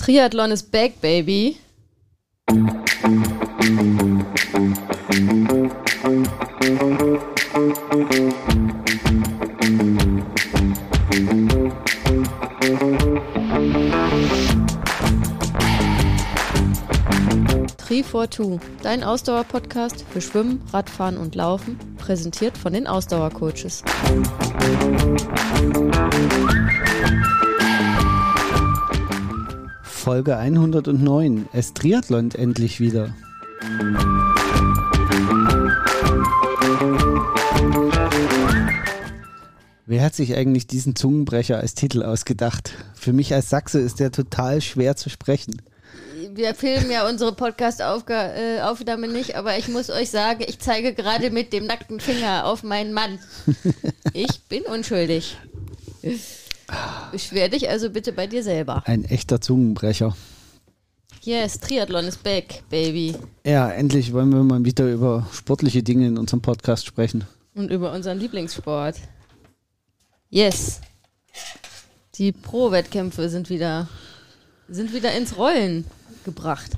Triathlon is back, baby. Tri for Two, dein Ausdauer-Podcast für Schwimmen, Radfahren und Laufen, präsentiert von den Ausdauercoaches. Folge 109. Es Triathlon endlich wieder. Wer hat sich eigentlich diesen Zungenbrecher als Titel ausgedacht? Für mich als Sachse ist der total schwer zu sprechen. Wir filmen ja unsere Podcast-Aufnahme nicht, aber ich muss euch sagen, ich zeige gerade mit dem nackten Finger auf meinen Mann. Ich bin unschuldig. Beschwer dich also bitte bei dir selber. Ein echter Zungenbrecher. Yes, Triathlon ist back, baby. Ja, endlich wollen wir mal wieder über sportliche Dinge in unserem Podcast sprechen. Und über unseren Lieblingssport. Yes. Die Pro-Wettkämpfe sind wieder, sind wieder ins Rollen gebracht.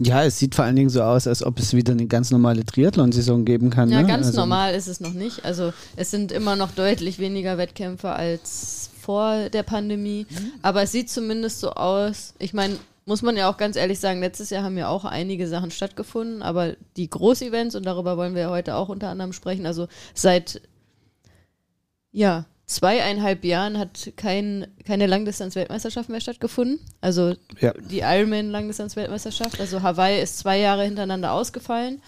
Ja, es sieht vor allen Dingen so aus, als ob es wieder eine ganz normale Triathlon-Saison geben kann. Ja, ne? ganz also, normal ist es noch nicht. Also es sind immer noch deutlich weniger Wettkämpfe als vor der Pandemie. Aber es sieht zumindest so aus. Ich meine, muss man ja auch ganz ehrlich sagen, letztes Jahr haben ja auch einige Sachen stattgefunden, aber die Großevents, und darüber wollen wir ja heute auch unter anderem sprechen, also seit ja, zweieinhalb Jahren hat kein, keine Langdistanz-Weltmeisterschaft mehr stattgefunden. Also Ja. die Ironman-Langdistanz-Weltmeisterschaft. Also Hawaii ist zwei Jahre hintereinander ausgefallen.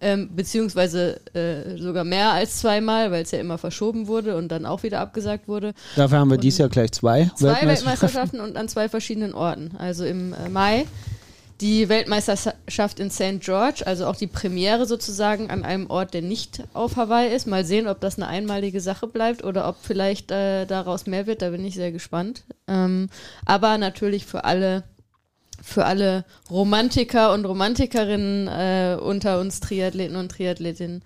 Ähm, beziehungsweise äh, sogar mehr als zweimal, weil es ja immer verschoben wurde und dann auch wieder abgesagt wurde. Dafür haben wir dieses Jahr gleich zwei, Zwei Weltmeisterschaften. Weltmeisterschaften und an zwei verschiedenen Orten. Also im äh, Mai die Weltmeisterschaft in St. George, also auch die Premiere sozusagen an einem Ort, der nicht auf Hawaii ist. Mal sehen, ob das eine einmalige Sache bleibt oder ob vielleicht äh, daraus mehr wird. Da bin ich sehr gespannt. Ähm, aber natürlich für alle für alle Romantiker und Romantikerinnen äh, unter uns Triathleten und Triathletinnen.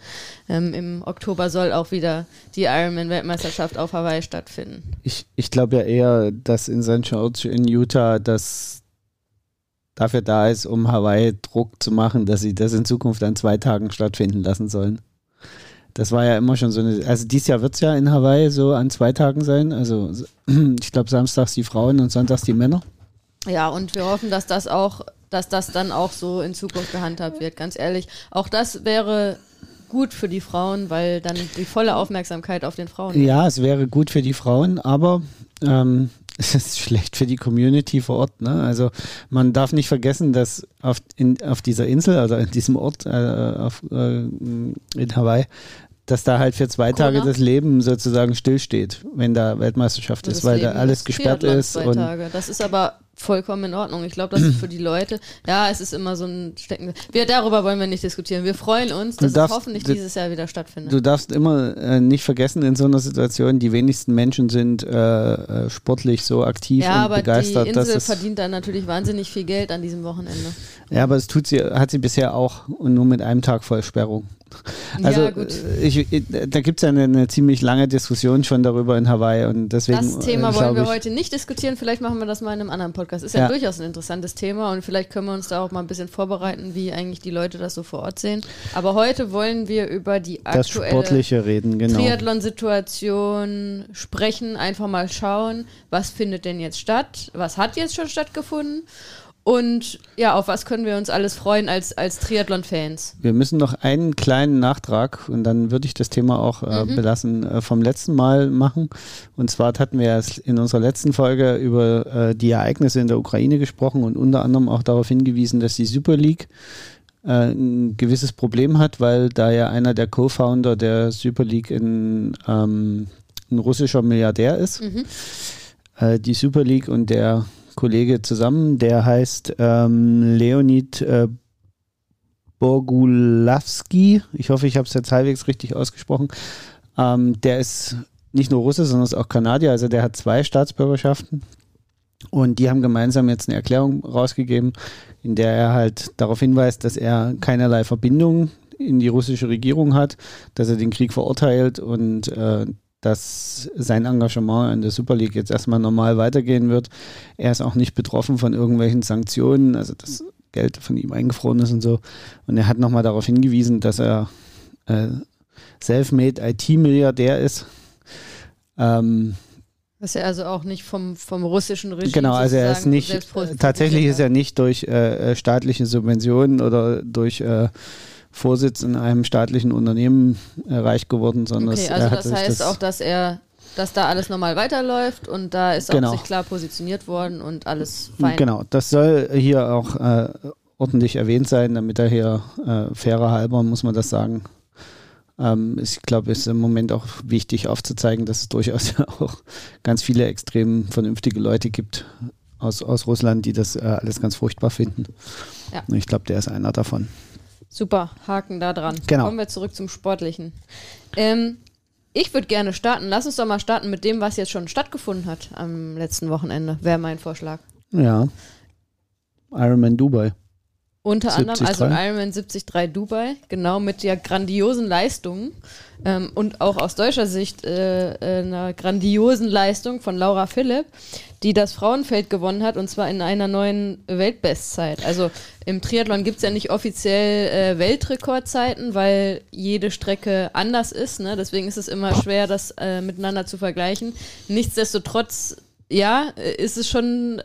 Ähm, Im Oktober soll auch wieder die Ironman-Weltmeisterschaft auf Hawaii stattfinden. Ich, ich glaube ja eher, dass in St. George in Utah das dafür da ist, um Hawaii Druck zu machen, dass sie das in Zukunft an zwei Tagen stattfinden lassen sollen. Das war ja immer schon so eine, also dieses Jahr wird es ja in Hawaii so an zwei Tagen sein. Also ich glaube samstags die Frauen und sonntags die Männer. Ja, und wir hoffen, dass das auch, dass das dann auch so in Zukunft gehandhabt wird, ganz ehrlich. Auch das wäre gut für die Frauen, weil dann die volle Aufmerksamkeit auf den Frauen. Ja, es wäre gut für die Frauen, aber ähm, es ist schlecht für die Community vor Ort. Ne? Also man darf nicht vergessen, dass auf, in, auf dieser Insel oder in diesem Ort äh, auf, äh, in Hawaii, dass da halt für zwei Corona. Tage das Leben sozusagen stillsteht, wenn da Weltmeisterschaft ist, weil da Leben alles des gesperrt ist. Zwei Und Tage. Das ist aber vollkommen in Ordnung. Ich glaube, das ist für die Leute, ja, es ist immer so ein Stecken. Wir, darüber wollen wir nicht diskutieren. Wir freuen uns, dass darfst- es hoffentlich du- dieses Jahr wieder stattfindet. Du darfst immer äh, nicht vergessen, in so einer Situation, die wenigsten Menschen sind äh, äh, sportlich so aktiv ja, und aber die begeistert. dass Insel verdient dann natürlich wahnsinnig viel Geld an diesem Wochenende. ja, aber es tut sie, hat sie bisher auch und nur mit einem Tag Vollsperrung. Also ja, gut. äh, ich, ich, da gibt es ja eine, eine ziemlich lange Diskussion schon darüber in Hawaii und deswegen. Das Thema äh, wollen wir ich, heute nicht diskutieren. Vielleicht machen wir das mal in einem anderen Podcast. Ist ja, Ja. durchaus ein interessantes Thema und vielleicht können wir uns da auch mal ein bisschen vorbereiten, wie eigentlich die Leute das so vor Ort sehen. Aber heute wollen wir über die aktuelle reden, genau. Triathlon-Situation sprechen, einfach mal schauen, was findet denn jetzt statt, was hat jetzt schon stattgefunden und ja, auf was können wir uns alles freuen als, als Triathlon-Fans. Wir müssen noch einen kleinen Nachtrag und dann würde ich das Thema auch äh, Mhm. belassen äh, vom letzten Mal machen. Und zwar hatten wir in unserer letzten Folge über äh, die Ereignisse in der Ukraine gesprochen und unter anderem auch darauf hingewiesen, dass die Super League äh, ein gewisses Problem hat, weil da ja einer der Co-Founder der Super League in, ähm, ein russischer Milliardär ist. Mhm. Äh, die Super League und der Kollege zusammen, der heißt ähm, Leonid äh, Bogulavski. Ich hoffe, ich habe es jetzt halbwegs richtig ausgesprochen. Ähm, der ist nicht nur Russe, sondern ist auch Kanadier, also der hat zwei Staatsbürgerschaften. Und die haben gemeinsam jetzt eine Erklärung rausgegeben, in der er halt darauf hinweist, dass er keinerlei Verbindung in die russische Regierung hat, dass er den Krieg verurteilt und äh, dass sein Engagement in der Super League jetzt erstmal normal weitergehen wird. Er ist auch nicht betroffen von irgendwelchen Sanktionen, also das Geld von ihm eingefroren ist und so. Und er hat nochmal darauf hingewiesen, dass er äh, self-made IT-Milliardär ist. Ähm, dass er also auch nicht vom, vom russischen Regime Genau, also er ist nicht, tatsächlich ist er nicht durch äh, äh, staatliche Subventionen oder durch äh, Vorsitz in einem staatlichen Unternehmen reich geworden, sondern okay, also das heißt das auch, dass er dass da alles normal weiterläuft und da ist genau. auch sich klar positioniert worden und alles fein. Genau, das soll hier auch äh, ordentlich erwähnt sein, damit er hier äh, fairer halber, muss man das sagen. Ähm, ich glaube, es ist im Moment auch wichtig aufzuzeigen, dass es durchaus auch ganz viele extrem vernünftige Leute gibt aus, aus Russland, die das äh, alles ganz furchtbar finden. Ja. Und ich glaube, der ist einer davon. Super, Haken da dran. Genau. Kommen wir zurück zum Sportlichen. Ähm, ich würde gerne starten. Lass uns doch mal starten mit dem, was jetzt schon stattgefunden hat am letzten Wochenende. Wäre mein Vorschlag. Ja. Ironman Dubai. Unter anderem, also Ironman 73 Dubai, genau mit der grandiosen Leistung ähm, und auch aus deutscher Sicht äh, äh, einer grandiosen Leistung von Laura Philipp, die das Frauenfeld gewonnen hat und zwar in einer neuen Weltbestzeit. Also im Triathlon gibt es ja nicht offiziell äh, Weltrekordzeiten, weil jede Strecke anders ist. Ne? Deswegen ist es immer schwer, das äh, miteinander zu vergleichen. Nichtsdestotrotz, ja, äh, ist es schon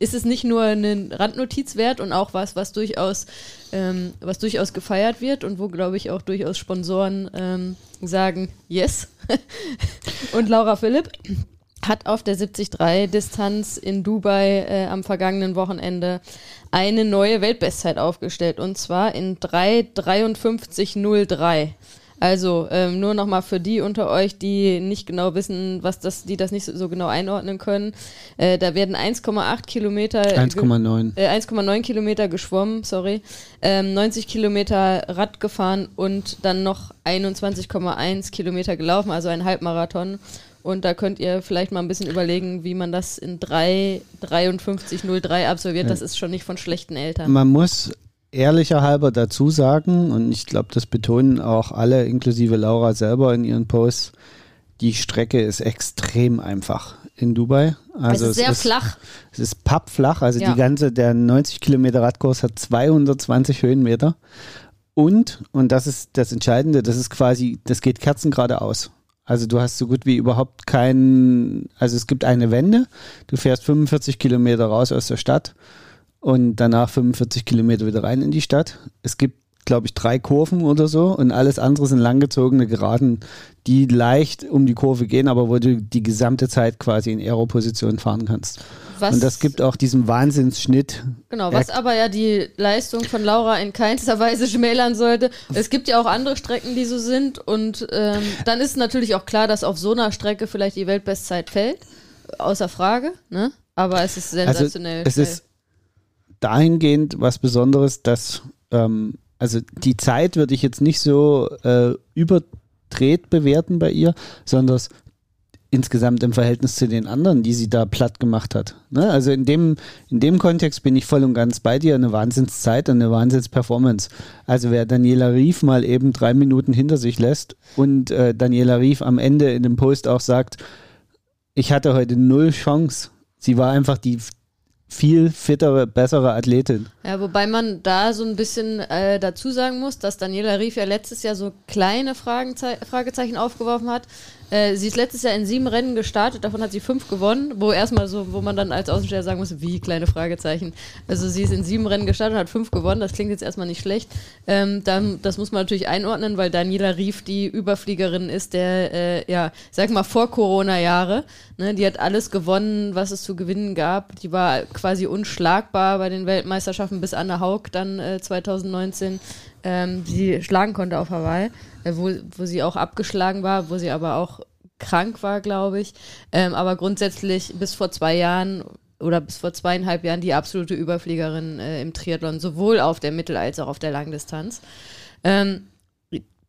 ist es nicht nur eine Randnotiz wert und auch was, was durchaus, ähm, was durchaus gefeiert wird und wo, glaube ich, auch durchaus Sponsoren ähm, sagen, yes. und Laura Philipp hat auf der 73-Distanz in Dubai äh, am vergangenen Wochenende eine neue Weltbestzeit aufgestellt und zwar in 3,53,03. Also ähm, nur nochmal für die unter euch, die nicht genau wissen, was das, die das nicht so, so genau einordnen können. Äh, da werden 1,8 Kilometer 1,9 äh, 1,9 Kilometer geschwommen, sorry, ähm, 90 Kilometer Rad gefahren und dann noch 21,1 Kilometer gelaufen, also ein Halbmarathon. Und da könnt ihr vielleicht mal ein bisschen überlegen, wie man das in 3,53,03 absolviert. Das ist schon nicht von schlechten Eltern. Man muss ehrlicher halber dazu sagen, und ich glaube, das betonen auch alle, inklusive Laura selber in ihren Posts, die Strecke ist extrem einfach in Dubai. Also es ist sehr ist, flach. Es ist pappflach, also ja. die ganze, der 90 Kilometer Radkurs hat 220 Höhenmeter. Und, und das ist das Entscheidende, das ist quasi, das geht kerzengerade aus. Also du hast so gut wie überhaupt keinen, also es gibt eine Wende, du fährst 45 Kilometer raus aus der Stadt und danach 45 Kilometer wieder rein in die Stadt. Es gibt, glaube ich, drei Kurven oder so und alles andere sind langgezogene Geraden, die leicht um die Kurve gehen, aber wo du die gesamte Zeit quasi in Aeroposition fahren kannst. Was, und das gibt auch diesen Wahnsinnsschnitt. Genau, was aber ja die Leistung von Laura in keinster Weise schmälern sollte. Es gibt ja auch andere Strecken, die so sind und ähm, dann ist natürlich auch klar, dass auf so einer Strecke vielleicht die Weltbestzeit fällt, außer Frage, ne? Aber es ist also sensationell. Also es ist dahingehend was Besonderes, dass ähm, also die Zeit würde ich jetzt nicht so äh, überdreht bewerten bei ihr, sondern insgesamt im Verhältnis zu den anderen, die sie da platt gemacht hat. Ne? Also in dem, in dem Kontext bin ich voll und ganz bei dir. Eine Wahnsinnszeit eine Wahnsinnsperformance. Also wer Daniela Rief mal eben drei Minuten hinter sich lässt und äh, Daniela Rief am Ende in dem Post auch sagt, ich hatte heute null Chance. Sie war einfach die, viel fittere, bessere Athletin. Ja, wobei man da so ein bisschen äh, dazu sagen muss, dass Daniela Rief ja letztes Jahr so kleine Fragezeichen aufgeworfen hat, äh, sie ist letztes Jahr in sieben Rennen gestartet, davon hat sie fünf gewonnen, wo erstmal so, wo man dann als Außensteher sagen muss, wie kleine Fragezeichen. Also sie ist in sieben Rennen gestartet, hat fünf gewonnen, das klingt jetzt erstmal nicht schlecht. Ähm, dann, das muss man natürlich einordnen, weil Daniela Rief die Überfliegerin ist der, äh, ja, sag mal vor Corona-Jahre. Ne, die hat alles gewonnen, was es zu gewinnen gab. Die war quasi unschlagbar bei den Weltmeisterschaften bis Anne Haug dann äh, 2019 ähm, sie schlagen konnte auf Hawaii, äh, wo, wo sie auch abgeschlagen war, wo sie aber auch krank war, glaube ich. Ähm, aber grundsätzlich bis vor zwei Jahren oder bis vor zweieinhalb Jahren die absolute Überfliegerin äh, im Triathlon, sowohl auf der Mittel- als auch auf der Langdistanz. Ähm,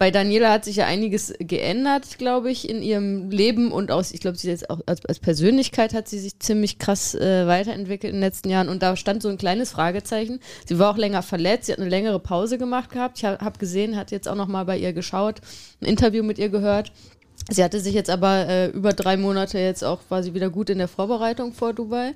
bei Daniela hat sich ja einiges geändert, glaube ich, in ihrem Leben und aus, ich glaube, sie jetzt auch als, als, Persönlichkeit hat sie sich ziemlich krass äh, weiterentwickelt in den letzten Jahren und da stand so ein kleines Fragezeichen. Sie war auch länger verletzt, sie hat eine längere Pause gemacht gehabt. Ich habe hab gesehen, hat jetzt auch noch mal bei ihr geschaut, ein Interview mit ihr gehört. Sie hatte sich jetzt aber äh, über drei Monate jetzt auch quasi wieder gut in der Vorbereitung vor Dubai.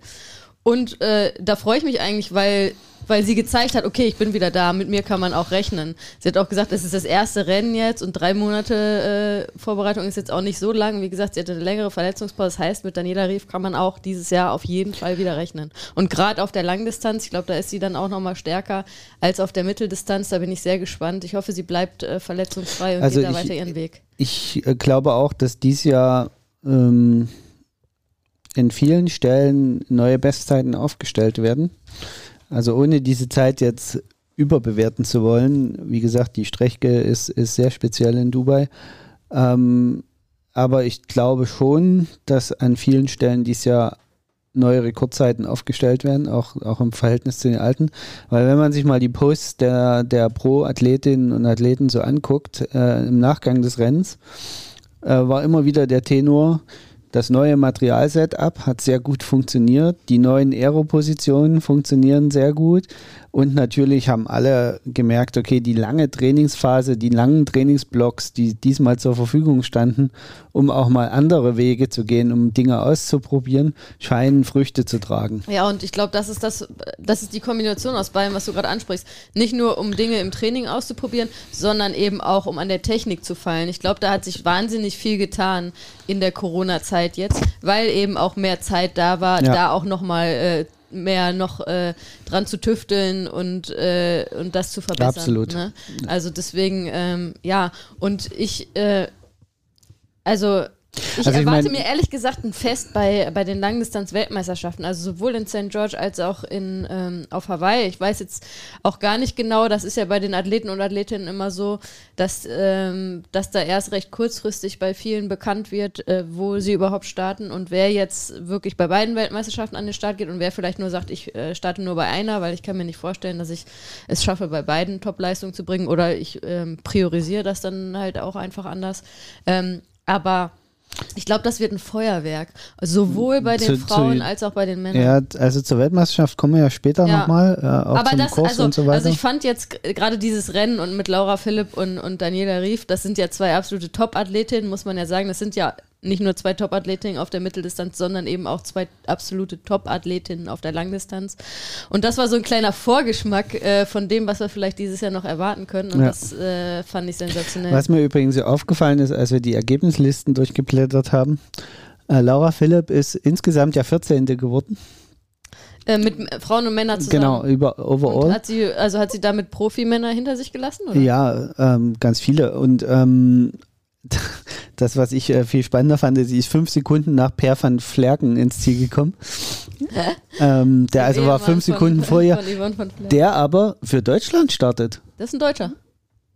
Und äh, da freue ich mich eigentlich, weil weil sie gezeigt hat, okay, ich bin wieder da, mit mir kann man auch rechnen. Sie hat auch gesagt, es ist das erste Rennen jetzt und drei Monate äh, Vorbereitung ist jetzt auch nicht so lang. Wie gesagt, sie hatte eine längere Verletzungspause. Das heißt, mit Daniela Rief kann man auch dieses Jahr auf jeden Fall wieder rechnen. Und gerade auf der Langdistanz, ich glaube, da ist sie dann auch nochmal stärker als auf der Mitteldistanz. Da bin ich sehr gespannt. Ich hoffe, sie bleibt äh, verletzungsfrei und also geht da weiter ihren Weg. Ich äh, glaube auch, dass dies Jahr ähm, in vielen Stellen neue Bestzeiten aufgestellt werden. Also ohne diese Zeit jetzt überbewerten zu wollen, wie gesagt, die Strecke ist, ist sehr speziell in Dubai. Ähm, aber ich glaube schon, dass an vielen Stellen dieses Jahr neue Rekordzeiten aufgestellt werden, auch, auch im Verhältnis zu den alten. Weil wenn man sich mal die Posts der, der Pro-Athletinnen und Athleten so anguckt, äh, im Nachgang des Rennens, äh, war immer wieder der Tenor, das neue Materialsetup hat sehr gut funktioniert. Die neuen Aero-Positionen funktionieren sehr gut. Und natürlich haben alle gemerkt, okay, die lange Trainingsphase, die langen Trainingsblocks, die diesmal zur Verfügung standen, um auch mal andere Wege zu gehen, um Dinge auszuprobieren, scheinen Früchte zu tragen. Ja, und ich glaube, das ist das, das ist die Kombination aus beidem, was du gerade ansprichst. Nicht nur um Dinge im Training auszuprobieren, sondern eben auch um an der Technik zu fallen. Ich glaube, da hat sich wahnsinnig viel getan in der Corona-Zeit jetzt, weil eben auch mehr Zeit da war, ja. da auch nochmal äh, mehr noch äh, dran zu tüfteln und, äh, und das zu verbessern. Absolut. Ne? Also deswegen, ähm, ja, und ich, äh, also ich also erwarte ich mein, mir ehrlich gesagt ein Fest bei, bei den Langdistanz-Weltmeisterschaften, also sowohl in St. George als auch in, ähm, auf Hawaii. Ich weiß jetzt auch gar nicht genau, das ist ja bei den Athleten und Athletinnen immer so, dass, ähm, dass da erst recht kurzfristig bei vielen bekannt wird, äh, wo sie überhaupt starten und wer jetzt wirklich bei beiden Weltmeisterschaften an den Start geht und wer vielleicht nur sagt, ich äh, starte nur bei einer, weil ich kann mir nicht vorstellen, dass ich es schaffe, bei beiden Top-Leistungen zu bringen oder ich ähm, priorisiere das dann halt auch einfach anders. Ähm, aber ich glaube, das wird ein Feuerwerk. Sowohl bei den zu, Frauen zu, als auch bei den Männern. Ja, also zur Weltmeisterschaft kommen wir ja später ja. nochmal. Äh, Aber das, Kurs also, und so weiter. also ich fand jetzt gerade dieses Rennen und mit Laura Philipp und, und Daniela Rief, das sind ja zwei absolute Top-Athletinnen, muss man ja sagen. Das sind ja nicht nur zwei Top-Athletinnen auf der Mitteldistanz, sondern eben auch zwei absolute Top-Athletinnen auf der Langdistanz. Und das war so ein kleiner Vorgeschmack äh, von dem, was wir vielleicht dieses Jahr noch erwarten können. Und ja. das äh, fand ich sensationell. Was mir übrigens aufgefallen ist, als wir die Ergebnislisten durchgeblättert haben, äh, Laura Philipp ist insgesamt ja 14. geworden. Äh, mit Frauen und Männern zusammen. Genau, über overall. Und hat sie, also hat sie damit Profimänner hinter sich gelassen? Oder? Ja, ähm, ganz viele. Und ähm, das, was ich äh, viel spannender fand, sie ist fünf Sekunden nach Per van Flerken ins Ziel gekommen. ähm, der also war fünf Sekunden von, vorher. Von der aber für Deutschland startet. Das ist ein Deutscher.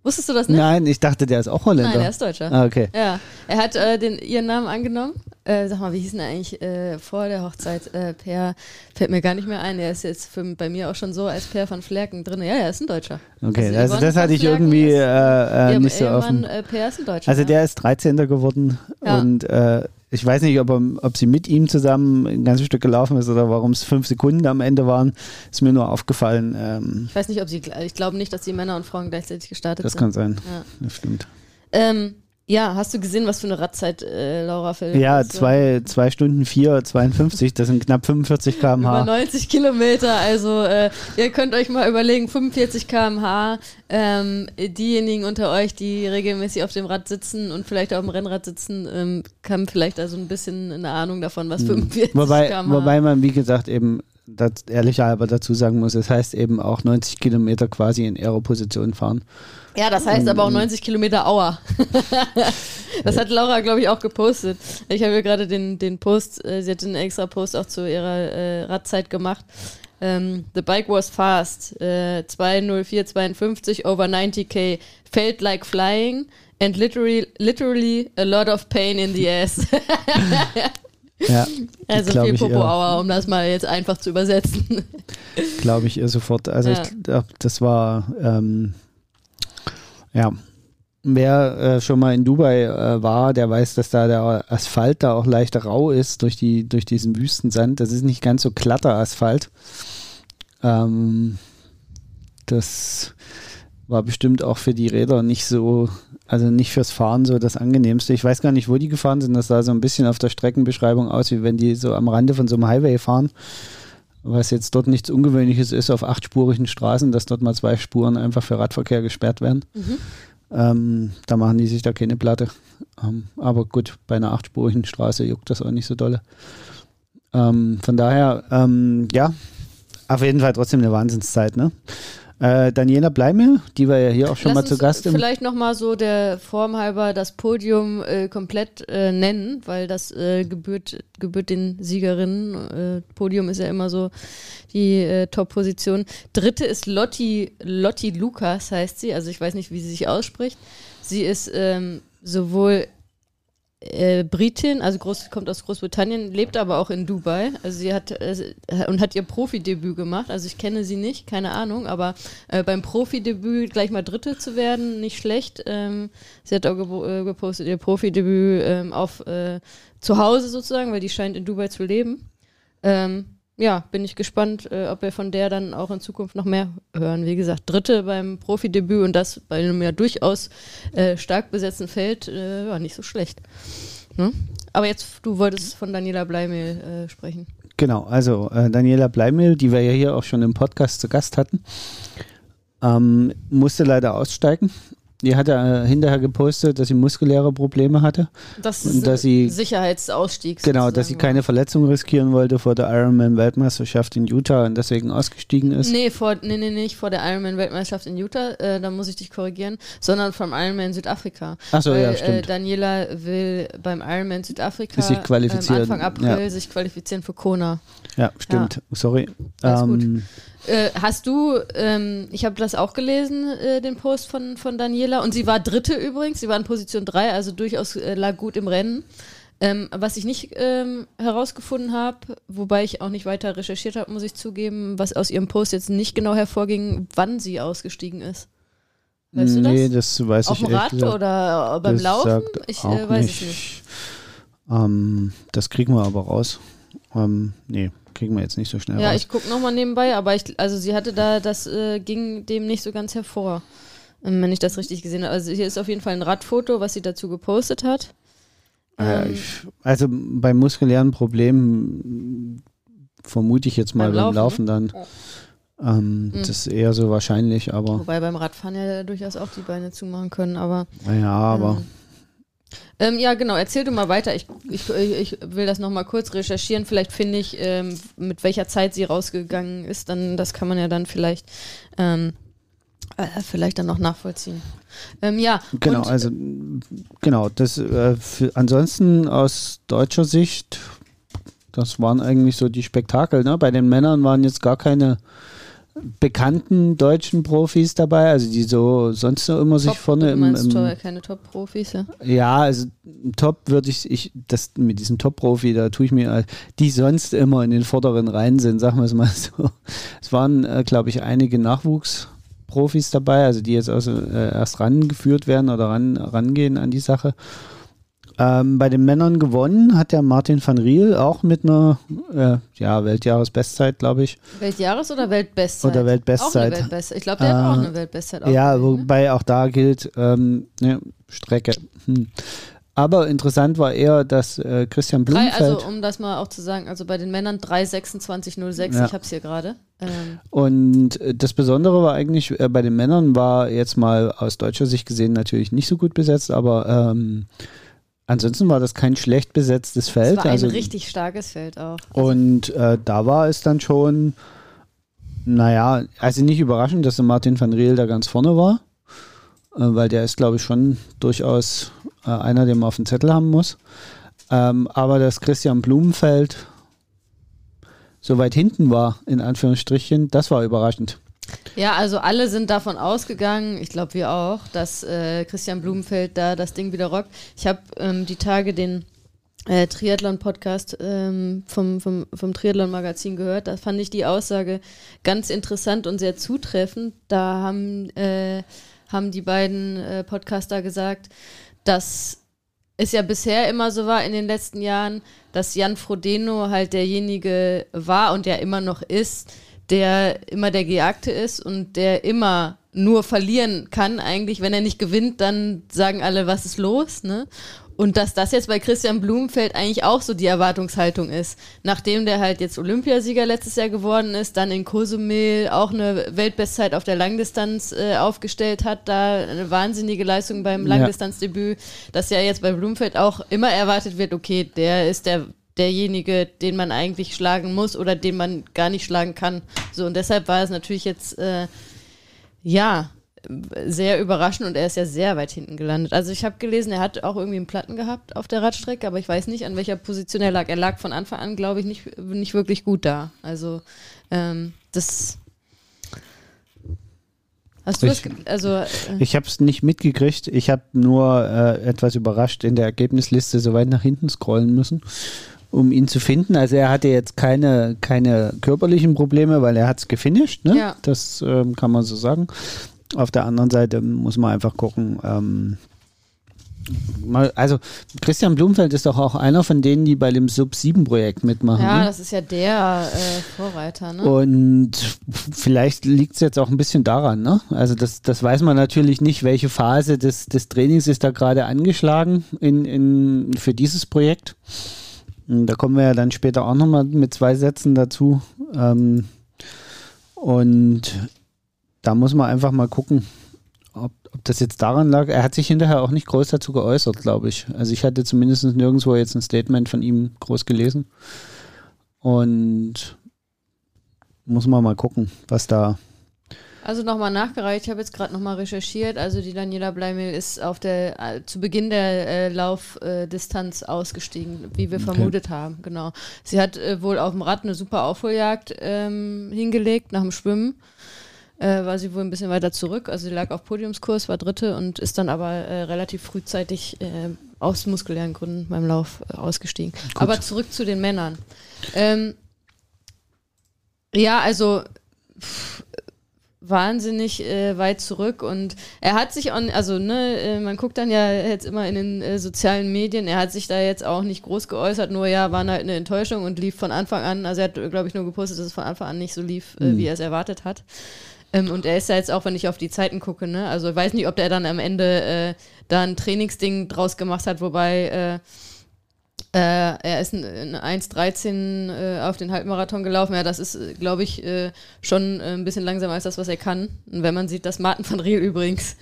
Wusstest du das nicht? Nein, ich dachte, der ist auch Holländer. Nein, der ist Deutscher. Ah, okay. Ja, er hat äh, den, ihren Namen angenommen. Äh, sag mal, wie hieß denn eigentlich äh, vor der Hochzeit? Äh, per, fällt mir gar nicht mehr ein. Er ist jetzt für, bei mir auch schon so als Per von Flerken drin. Ja, er ist ein Deutscher. Okay, also, also das hatte ich irgendwie ist, äh, äh, nicht so offen. per ist ein Deutscher. Also der ist 13. geworden ja. und ich weiß nicht, ob, ob sie mit ihm zusammen ein ganzes Stück gelaufen ist oder warum es fünf Sekunden am Ende waren. Ist mir nur aufgefallen. Ähm, ich weiß nicht, ob sie, ich glaube nicht, dass die Männer und Frauen gleichzeitig gestartet das sind. Das kann sein. Ja. Das stimmt. Ähm, ja, hast du gesehen, was für eine Radzeit äh, Laura Philipp Ja, zwei, zwei Stunden 4, 52, das sind knapp 45 km/h. Über 90 Kilometer, also äh, ihr könnt euch mal überlegen, 45 km/h. Ähm, diejenigen unter euch, die regelmäßig auf dem Rad sitzen und vielleicht auf dem Rennrad sitzen, ähm, haben vielleicht also ein bisschen eine Ahnung davon, was 45 hm. wobei, km/h Wobei man, wie gesagt, eben das ehrlicher halber dazu sagen muss, es das heißt eben auch 90 Kilometer quasi in Aero-Position fahren. Ja, das heißt aber auch 90 Kilometer Auer. das hat Laura, glaube ich, auch gepostet. Ich habe gerade den, den Post, äh, sie hat einen extra Post auch zu ihrer äh, Radzeit gemacht. Ähm, the bike was fast. Uh, 20452 over 90k. Felt like flying and literally, literally a lot of pain in the ass. ja, also viel Popo-Auer, um das mal jetzt einfach zu übersetzen. Glaube ich ihr sofort. Also ja. ich glaube, das war ähm, ja. Wer äh, schon mal in Dubai äh, war, der weiß, dass da der Asphalt da auch leichter rau ist durch, die, durch diesen Wüstensand. Das ist nicht ganz so glatter Asphalt. Ähm, das war bestimmt auch für die Räder nicht so, also nicht fürs Fahren so das angenehmste. Ich weiß gar nicht, wo die gefahren sind. Das sah so ein bisschen auf der Streckenbeschreibung aus, wie wenn die so am Rande von so einem Highway fahren. Was jetzt dort nichts Ungewöhnliches ist auf achtspurigen Straßen, dass dort mal zwei Spuren einfach für Radverkehr gesperrt werden. Mhm. Ähm, da machen die sich da keine Platte. Ähm, aber gut, bei einer achtspurigen Straße juckt das auch nicht so dolle. Ähm, von daher, ähm, ja, auf jeden Fall trotzdem eine Wahnsinnszeit, ne? Äh, Daniela Bleimel, die war ja hier auch schon Lass mal zu Gast. Vielleicht nochmal so der Form halber das Podium äh, komplett äh, nennen, weil das äh, gebührt, gebührt den Siegerinnen. Äh, Podium ist ja immer so die äh, Top-Position. Dritte ist Lotti, Lotti Lukas, heißt sie. Also ich weiß nicht, wie sie sich ausspricht. Sie ist ähm, sowohl äh, Britin, also groß, kommt aus Großbritannien, lebt aber auch in Dubai. Also sie hat äh, und hat ihr Profidebüt gemacht. Also ich kenne sie nicht, keine Ahnung, aber äh, beim Profidebüt gleich mal Dritte zu werden, nicht schlecht. Ähm, sie hat auch ge äh, gepostet ihr Profidebüt ähm, auf äh, zu Hause sozusagen, weil die scheint in Dubai zu leben. Ähm, ja, bin ich gespannt, äh, ob wir von der dann auch in Zukunft noch mehr hören. Wie gesagt, dritte beim Profidebüt und das bei einem ja durchaus äh, stark besetzten Feld äh, war nicht so schlecht. Ne? Aber jetzt, du wolltest von Daniela Bleimehl äh, sprechen. Genau, also äh, Daniela Bleimehl, die wir ja hier auch schon im Podcast zu Gast hatten, ähm, musste leider aussteigen die hat er hinterher gepostet, dass sie muskuläre Probleme hatte. Das und dass sie Sicherheitsausstieg. Genau, dass sie keine Verletzung riskieren wollte vor der Ironman-Weltmeisterschaft in Utah und deswegen ausgestiegen ist. Nee, vor, nee, nee, nicht vor der Ironman-Weltmeisterschaft in Utah, äh, da muss ich dich korrigieren, sondern vom Ironman Südafrika. Achso, ja, stimmt. Äh, Daniela will beim Ironman Südafrika sich qualifizieren. Ähm, Anfang April ja. sich qualifizieren für Kona. Ja, stimmt. Ja. Sorry. Alles ähm, gut. Äh, hast du, ähm, ich habe das auch gelesen, äh, den Post von, von Daniela, und sie war Dritte übrigens, sie war in Position 3, also durchaus äh, lag gut im Rennen. Ähm, was ich nicht ähm, herausgefunden habe, wobei ich auch nicht weiter recherchiert habe, muss ich zugeben, was aus ihrem Post jetzt nicht genau hervorging, wann sie ausgestiegen ist. Weißt du das? Nee, das weiß Auf ich nicht. Auf dem Rad oder beim Laufen? Ich äh, weiß nicht. es nicht. Ähm, das kriegen wir aber raus. Ähm, nee, kriegen wir jetzt nicht so schnell Ja, raus. ich gucke nochmal nebenbei, aber ich, also sie hatte da, das äh, ging dem nicht so ganz hervor, ähm, wenn ich das richtig gesehen habe. Also hier ist auf jeden Fall ein Radfoto, was sie dazu gepostet hat. Äh, ähm, ich, also bei muskulären Problemen vermute ich jetzt mal beim, Laufen, Laufen, dann. Ähm, mhm. Das ist eher so wahrscheinlich, aber. Wobei beim Radfahren ja durchaus auch die Beine zumachen können, aber. Ja, aber. Ähm, ähm, ja, genau, erzähl du mal weiter. Ich, ich, ich will das nochmal kurz recherchieren. Vielleicht finde ich, ähm, mit welcher Zeit sie rausgegangen ist. Dann, das kann man ja dann vielleicht, ähm, äh, vielleicht dann noch nachvollziehen. Ähm, ja. Genau, also genau, das äh, für, ansonsten aus deutscher Sicht, das waren eigentlich so die Spektakel. Ne? Bei den Männern waren jetzt gar keine bekannten deutschen Profis dabei, also die so sonst so immer Top, sich vorne im, im Tor, keine Top-Profis, ja? Ja, also Top würde ich, ich, das mit diesem Top-Profi, da tue ich mir, die sonst immer in den vorderen Reihen sind, sagen wir es mal so. Es waren, äh, glaube ich, einige Nachwuchsprofis dabei, also die jetzt also, äh, erst rangeführt werden oder ran, rangehen an die Sache. Ähm, bei den Männern gewonnen hat der Martin van Riel auch mit einer äh, ja, Weltjahresbestzeit, glaube ich. Weltjahres- oder Weltbestzeit? Oder Weltbestzeit. Weltbestzeit. Ich glaube, der äh, hat auch äh, eine Weltbestzeit. Ja, ne? wobei auch da gilt ähm, ne, Strecke. Hm. Aber interessant war eher, dass äh, Christian Blumenfeld. Drei, also um das mal auch zu sagen, also bei den Männern 3,26,06, ja. ich habe es hier gerade. Ähm. Und äh, das Besondere war eigentlich, äh, bei den Männern war jetzt mal aus deutscher Sicht gesehen natürlich nicht so gut besetzt, aber ähm, Ansonsten war das kein schlecht besetztes Feld. Es war ein also, richtig starkes Feld auch. Und äh, da war es dann schon, naja, also nicht überraschend, dass der Martin van Riel da ganz vorne war, äh, weil der ist, glaube ich, schon durchaus äh, einer, den man auf dem Zettel haben muss. Ähm, aber dass Christian Blumenfeld so weit hinten war, in Anführungsstrichen, das war überraschend. Ja, also alle sind davon ausgegangen, ich glaube wir auch, dass äh, Christian Blumenfeld da das Ding wieder rockt. Ich habe ähm, die Tage den äh, Triathlon-Podcast ähm, vom, vom, vom Triathlon-Magazin gehört. Da fand ich die Aussage ganz interessant und sehr zutreffend. Da haben, äh, haben die beiden äh, Podcaster gesagt, dass es ja bisher immer so war in den letzten Jahren, dass Jan Frodeno halt derjenige war und der immer noch ist, der immer der Gejagte ist und der immer nur verlieren kann eigentlich. Wenn er nicht gewinnt, dann sagen alle, was ist los, ne? Und dass das jetzt bei Christian Blumenfeld eigentlich auch so die Erwartungshaltung ist. Nachdem der halt jetzt Olympiasieger letztes Jahr geworden ist, dann in Cozumel auch eine Weltbestzeit auf der Langdistanz äh, aufgestellt hat, da eine wahnsinnige Leistung beim Langdistanzdebüt, dass ja jetzt bei Blumenfeld auch immer erwartet wird, okay, der ist der derjenige, den man eigentlich schlagen muss oder den man gar nicht schlagen kann. So, und deshalb war es natürlich jetzt, äh, ja, sehr überraschend und er ist ja sehr weit hinten gelandet. Also ich habe gelesen, er hat auch irgendwie einen Platten gehabt auf der Radstrecke, aber ich weiß nicht, an welcher Position er lag. Er lag von Anfang an, glaube ich, nicht, nicht wirklich gut da. Also ähm, das Hast du ich, das, also, äh ich habe es nicht mitgekriegt. Ich habe nur äh, etwas überrascht in der Ergebnisliste so weit nach hinten scrollen müssen, um ihn zu finden. Also er hatte jetzt keine, keine körperlichen Probleme, weil er hat es gefinisht. Ne? Ja. Das ähm, kann man so sagen. Auf der anderen Seite muss man einfach gucken, ähm, mal, also Christian Blumfeld ist doch auch einer von denen, die bei dem Sub-7-Projekt mitmachen. Ja, ne? das ist ja der äh, Vorreiter. Ne? Und vielleicht liegt es jetzt auch ein bisschen daran. Ne? Also das, das weiß man natürlich nicht, welche Phase des, des Trainings ist da gerade angeschlagen in, in, für dieses Projekt. Und da kommen wir ja dann später auch nochmal mit zwei Sätzen dazu. Ähm, und da muss man einfach mal gucken, ob, ob, das jetzt daran lag. Er hat sich hinterher auch nicht groß dazu geäußert, glaube ich. Also ich hatte zumindest nirgendwo jetzt ein Statement von ihm groß gelesen. Und muss man mal gucken, was da. Also nochmal nachgereicht, ich habe jetzt gerade nochmal recherchiert. Also die Daniela Bleimel ist auf der äh, zu Beginn der äh, Laufdistanz äh, ausgestiegen, wie wir okay. vermutet haben. Genau. Sie hat äh, wohl auf dem Rad eine super Aufholjagd ähm, hingelegt nach dem Schwimmen äh, war sie wohl ein bisschen weiter zurück. Also sie lag auf Podiumskurs, war Dritte und ist dann aber äh, relativ frühzeitig aus muskulären Gründen beim Lauf ausgestiegen. Gut. Aber zurück zu den Männern. Ähm, ja, also pff, wahnsinnig äh, weit zurück und er hat sich on, also ne, äh, man guckt dann ja jetzt immer in den äh, sozialen Medien, er hat sich da jetzt auch nicht groß geäußert, nur ja, war halt eine Enttäuschung und lief von Anfang an, also er hat glaube ich nur gepostet, dass es von Anfang an nicht so lief, mhm. wie er es erwartet hat. Ähm, und er ist ja jetzt auch, wenn ich auf die Zeiten gucke, ne? Also ich weiß nicht, ob der dann am Ende äh, da ein Trainingsding draus gemacht hat, wobei äh, äh, er ist ein 1,13 äh, auf den Halbmarathon gelaufen. Ja, das ist, äh, glaube ich, äh, schon ein bisschen langsamer als das, was er kann. Und wenn man sieht, dass Martin van Riel übrigens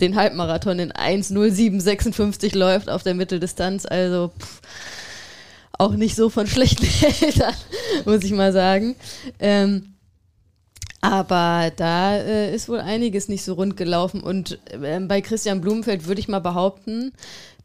den Halbmarathon in 1,0756 läuft auf der Mitteldistanz, also pff, auch nicht so von schlechten Eltern, muss ich mal sagen. Ähm, aber da äh, ist wohl einiges nicht so rund gelaufen. Und äh, bei Christian Blumenfeld würde ich mal behaupten,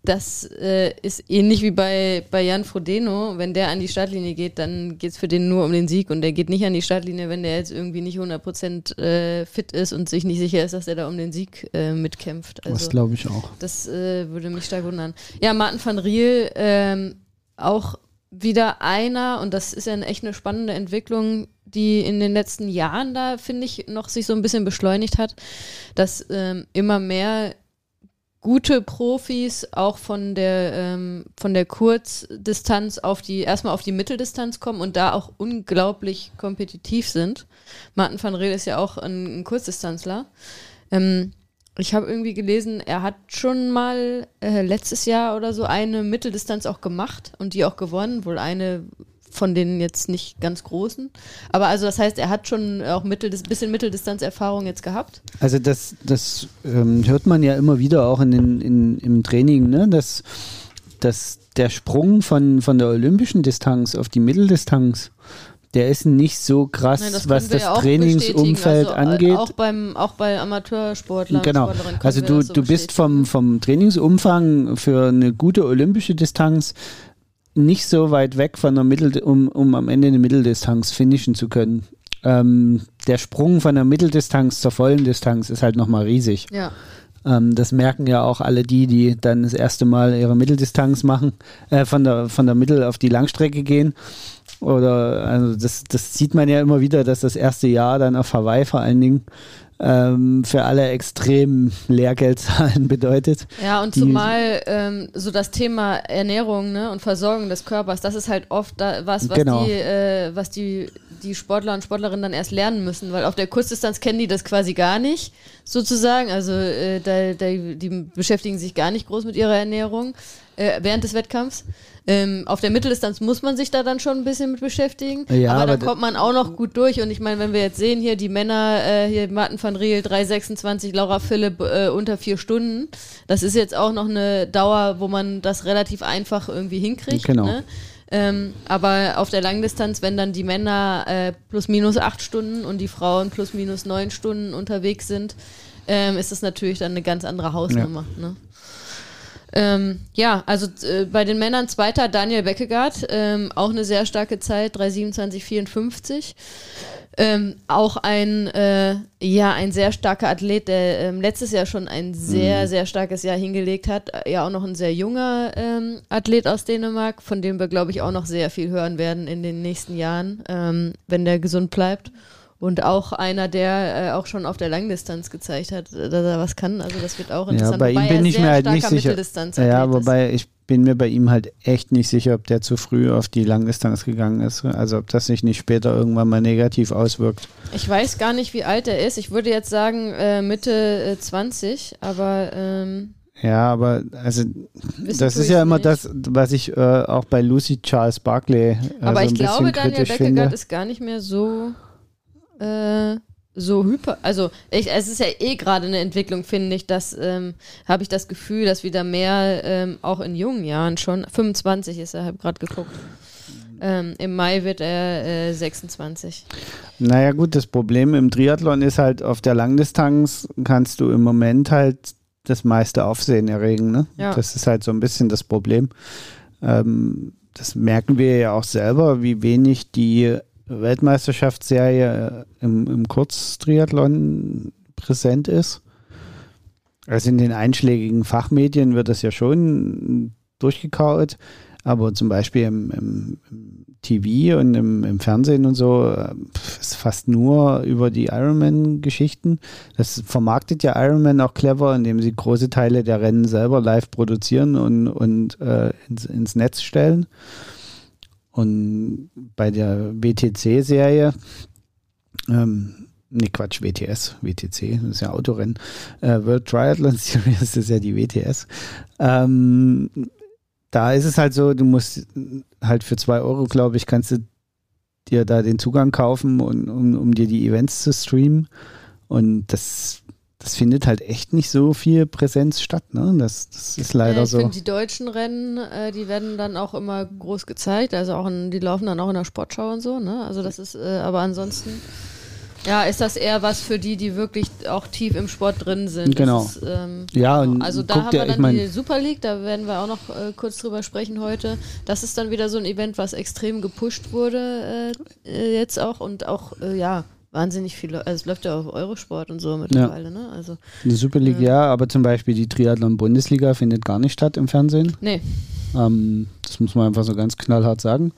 das äh, ist ähnlich wie bei, bei Jan Frodeno. Wenn der an die Startlinie geht, dann geht es für den nur um den Sieg. Und der geht nicht an die Startlinie, wenn der jetzt irgendwie nicht 100% äh, fit ist und sich nicht sicher ist, dass er da um den Sieg äh, mitkämpft. Also, das glaube ich auch. Das äh, würde mich stark wundern. Ja, Martin van Riel, ähm, auch wieder einer, und das ist ja eine echt eine spannende Entwicklung, die in den letzten Jahren da, finde ich, noch sich so ein bisschen beschleunigt hat, dass ähm, immer mehr gute Profis auch von der ähm, von der Kurzdistanz auf die erstmal auf die Mitteldistanz kommen und da auch unglaublich kompetitiv sind. Martin van Reel ist ja auch ein, ein Kurzdistanzler. Ähm, ich habe irgendwie gelesen, er hat schon mal äh, letztes Jahr oder so eine Mitteldistanz auch gemacht und die auch gewonnen. Wohl eine von den jetzt nicht ganz großen. Aber also das heißt, er hat schon auch Mittel, bisschen Mitteldistanzerfahrung jetzt gehabt. Also das, das ähm, hört man ja immer wieder auch in den, in, im Training, ne? dass, dass der Sprung von, von der olympischen Distanz auf die Mitteldistanz der ist nicht so krass, Nein, das was das ja Trainingsumfeld also, angeht. Auch, beim, auch bei Amateursportlern. Genau. Also du, so du bist vom, vom Trainingsumfang für eine gute olympische Distanz nicht so weit weg von der Mittel, um, um am Ende eine Mitteldistanz finishen zu können. Ähm, der Sprung von der Mitteldistanz zur vollen Distanz ist halt nochmal riesig. Ja. Ähm, das merken ja auch alle die, die dann das erste Mal ihre Mitteldistanz machen, äh, von, der, von der Mittel auf die Langstrecke gehen. Oder also das, das sieht man ja immer wieder, dass das erste Jahr dann auf Hawaii vor allen Dingen ähm, für alle extrem Lehrgeldzahlen bedeutet. Ja, und zumal ähm, so das Thema Ernährung ne, und Versorgung des Körpers, das ist halt oft da, was, was, genau. die, äh, was die die Sportler und Sportlerinnen dann erst lernen müssen, weil auf der Kurzdistanz kennen die das quasi gar nicht, sozusagen. Also äh, da, da, die beschäftigen sich gar nicht groß mit ihrer Ernährung äh, während des Wettkampfs. Ähm, auf der Mitteldistanz muss man sich da dann schon ein bisschen mit beschäftigen, Ja, aber, aber da kommt man auch noch gut durch. Und ich meine, wenn wir jetzt sehen, hier die Männer, äh, hier Martin van Riel 3,26, Laura Philipp äh, unter vier Stunden, das ist jetzt auch noch eine Dauer, wo man das relativ einfach irgendwie hinkriegt. Genau. Ne? Ähm, aber auf der Langdistanz, wenn dann die Männer äh, plus minus acht Stunden und die Frauen plus minus neun Stunden unterwegs sind, ähm, ist das natürlich dann eine ganz andere Hausnummer. Ne? Ähm, ja, also äh, bei den Männern zweiter Daniel Beckegaard, ähm, auch eine sehr starke Zeit, 3,27,54. Ähm, auch ein, äh, ja, ein sehr starker Athlet, der ähm, letztes Jahr schon ein sehr, sehr starkes Jahr hingelegt hat. Ja, auch noch ein sehr junger ähm, Athlet aus Dänemark, von dem wir, glaube ich, auch noch sehr viel hören werden in den nächsten Jahren, ähm, wenn der gesund bleibt. Und auch einer, der äh, auch schon auf der Langdistanz gezeigt hat, äh, dass er was kann. Also das wird auch Ja, interessant. bei ihm Wobei bin er ich mir halt nicht sicher. Ja, ist. wobei ich bin mir bei ihm halt echt nicht sicher, ob der zu früh auf die Langdistanz gegangen ist. Also ob das sich nicht später irgendwann mal negativ auswirkt. Ich weiß gar nicht, wie alt er ist. Ich würde jetzt sagen äh, Mitte äh, 20, aber ähm, Ja, aber also wissen das ist ja immer nicht. das, was ich äh, auch bei Lucy Charles Barkley äh, Aber so ich glaube, Daniel Beckegaard ist gar nicht mehr so äh, so hyper. Also ich, es ist ja eh gerade eine Entwicklung, finde ich, dass ähm, habe ich das Gefühl, dass wieder mehr ähm, auch in jungen Jahren schon 25 ist er, habe gerade geguckt. Ähm, Im Mai wird er äh, 26. Naja gut, das Problem im Triathlon ist halt, auf der Langdistanz kannst du im Moment halt das meiste Aufsehen erregen. Ne? Ja. Das ist halt so ein bisschen das Problem. Ähm, das merken wir ja auch selber, wie wenig die Weltmeisterschaftsserie äh, im, im Kurztriathlon präsent ist. Also in den einschlägigen Fachmedien wird das ja schon durchgekaut, aber zum Beispiel im, im, TV und im, im Fernsehen und so äh, ist fast nur über die Ironman-Geschichten. Das vermarktet ja Ironman auch clever, indem sie große Teile der Rennen selber live produzieren und, und äh, ins, ins Netz stellen. Und bei der WTC-Serie, ähm, nee, Quatsch, WTS, WTC, das ist ja Autorennen, äh, World Triathlon Series das ist ja die WTS. Ähm, da ist es halt so, du musst halt für zwei Euro, glaube ich, kannst du dir da den Zugang kaufen, und, um, um dir die Events zu streamen. Und das, das findet halt echt nicht so viel Präsenz statt. Ne? Das, das ist leider Äh, ich so. finde, die deutschen Rennen, äh, die werden dann auch immer groß gezeigt. Also auch in, die laufen dann auch in der Sportschau und so. Ne? Also das ist, äh, aber ansonsten, ja, ist das eher was für die, die wirklich auch tief im Sport drin sind. Genau. Ist, ähm, Ja, genau. also da haben wir dann mein- die Super League, da werden wir auch noch äh, kurz drüber sprechen heute. Das ist dann wieder so ein Event, was extrem gepusht wurde äh, äh, jetzt auch und auch, äh, ja, wahnsinnig viele, also es läuft ja auf Eurosport und so mittlerweile, ne? Also, Die Super League, ja, aber zum Beispiel die Triathlon-Bundesliga findet gar nicht statt im Fernsehen. nee, Ähm, das muss man einfach so ganz knallhart sagen.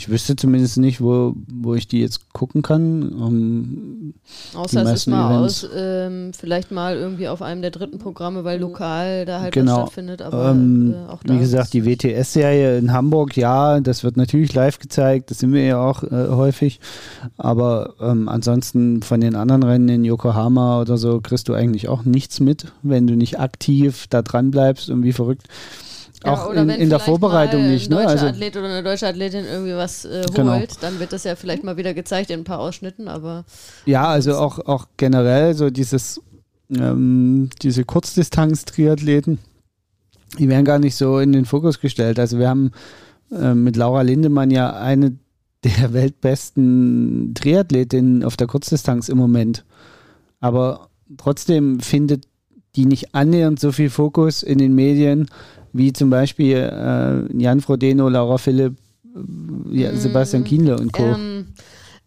Ich wüsste zumindest nicht, wo, wo ich die jetzt gucken kann. Ähm, Außer es ist mal Events. aus, ähm, vielleicht mal irgendwie auf einem der dritten Programme, weil lokal da halt Genau. was stattfindet. Aber ähm, äh, auch da wie gesagt, es- die WTS-Serie in Hamburg, ja, das wird natürlich live gezeigt, das sind wir ja auch äh, häufig. Aber ähm, ansonsten von den anderen Rennen in Yokohama oder so kriegst du eigentlich auch nichts mit, wenn du nicht aktiv da dran bleibst und wie verrückt. Ja, auch in, wenn in der Vorbereitung nicht, Ein ne? deutscher Also Athlet oder eine deutsche Athletin irgendwie was äh, holt, Genau. dann wird das ja vielleicht mal wieder gezeigt in ein paar Ausschnitten, aber Ja, also auch, auch generell so dieses, ähm, diese Kurzdistanz-Triathleten, die werden gar nicht so in den Fokus gestellt. Also wir haben äh, mit Laura Lindemann ja eine der weltbesten Triathletinnen auf der Kurzdistanz im Moment. Aber trotzdem findet die nicht annähernd so viel Fokus in den Medien wie zum Beispiel äh, Jan Frodeno, Laura Philipp, äh, ja, Mm, Sebastian Kienle und Co. ähm,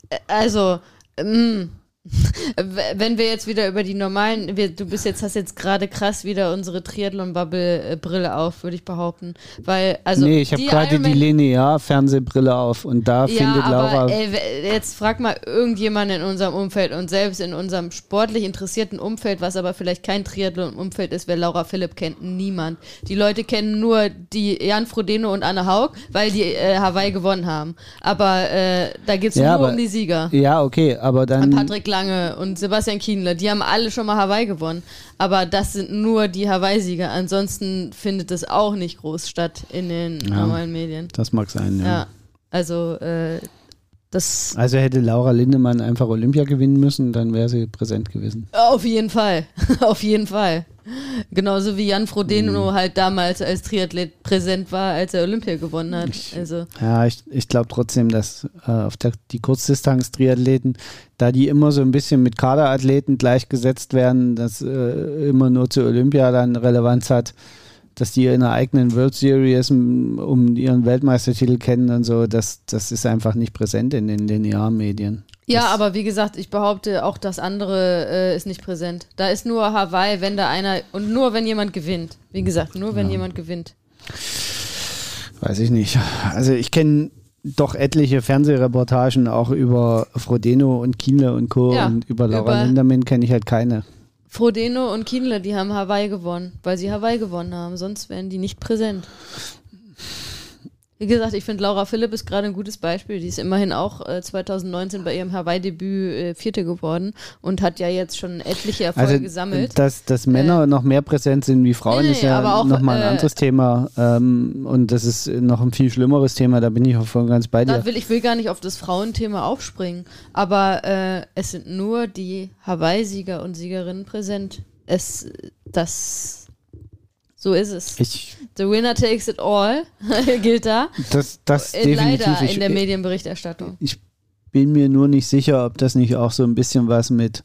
äh, also ähm, Wenn wir jetzt wieder über die normalen, wir, du bist jetzt, hast jetzt gerade krass wieder unsere Triathlon-Bubble-Brille auf, würde ich behaupten. Weil, also. Nee, ich habe gerade die Linear-Fernsehbrille auf und da ja, findet Laura. Ey, jetzt frag mal irgendjemanden in unserem Umfeld und selbst in unserem sportlich interessierten Umfeld, was aber vielleicht kein Triathlon-Umfeld ist, wer Laura Philipp kennt, niemand. Die Leute kennen nur die Jan Frodeno und Anne Haug, weil die äh, Hawaii gewonnen haben. Aber äh, da geht es ja, nur aber, um die Sieger. Ja, okay, aber dann. Und Patrick Lange und Sebastian Kienle, die haben alle schon mal Hawaii gewonnen. Aber das sind nur die Hawaii-Sieger. Ansonsten findet es auch nicht groß statt in den ja, normalen Medien. Das mag sein, ja. ja also, äh, das also hätte Laura Lindemann einfach Olympia gewinnen müssen, dann wäre sie präsent gewesen. Auf jeden Fall. Auf jeden Fall. Genauso wie Jan Frodeno mhm. halt damals als Triathlet präsent war, als er Olympia gewonnen hat. Also. Ja, ich, ich glaube trotzdem, dass äh, auf der, die Kurzdistanz-Triathleten, da die immer so ein bisschen mit Kaderathleten gleichgesetzt werden, dass äh, immer nur zur Olympia dann Relevanz hat, dass die in der eigenen World Series um ihren Weltmeistertitel kennen und so, das, das ist einfach nicht präsent in den linearen Medien. Ja, aber wie gesagt, ich behaupte auch, das andere äh, ist nicht präsent. Da ist nur Hawaii, wenn da einer und nur wenn jemand gewinnt. Wie gesagt, nur wenn ja. jemand gewinnt. Weiß ich nicht. Also ich kenne doch etliche Fernsehreportagen auch über Frodeno und Kienle und Co. Ja, und über Laura über Linderman kenne ich halt keine. Frodeno und Kienle, die haben Hawaii gewonnen, weil sie Hawaii gewonnen haben. Sonst wären die nicht präsent. Wie gesagt, ich finde Laura Philipp ist gerade ein gutes Beispiel. Die ist immerhin auch äh, 2019 bei ihrem Hawaii-Debüt äh, Vierte geworden und hat ja jetzt schon etliche Erfolge also, gesammelt. Dass, dass Männer äh, noch mehr präsent sind wie Frauen, nee, ist ja nochmal ein äh, anderes Thema. Ähm, und das ist noch ein viel schlimmeres Thema, da bin ich auch voll ganz bei dir. Will, ich will gar nicht auf das Frauenthema aufspringen, aber äh, es sind nur die Hawaii-Sieger und Siegerinnen präsent. Es, das so ist es. Ich, The winner takes it all gilt da. Das, das äh, definitiv. Leider in der Medienberichterstattung. Ich bin mir nur nicht sicher, ob das nicht auch so ein bisschen was mit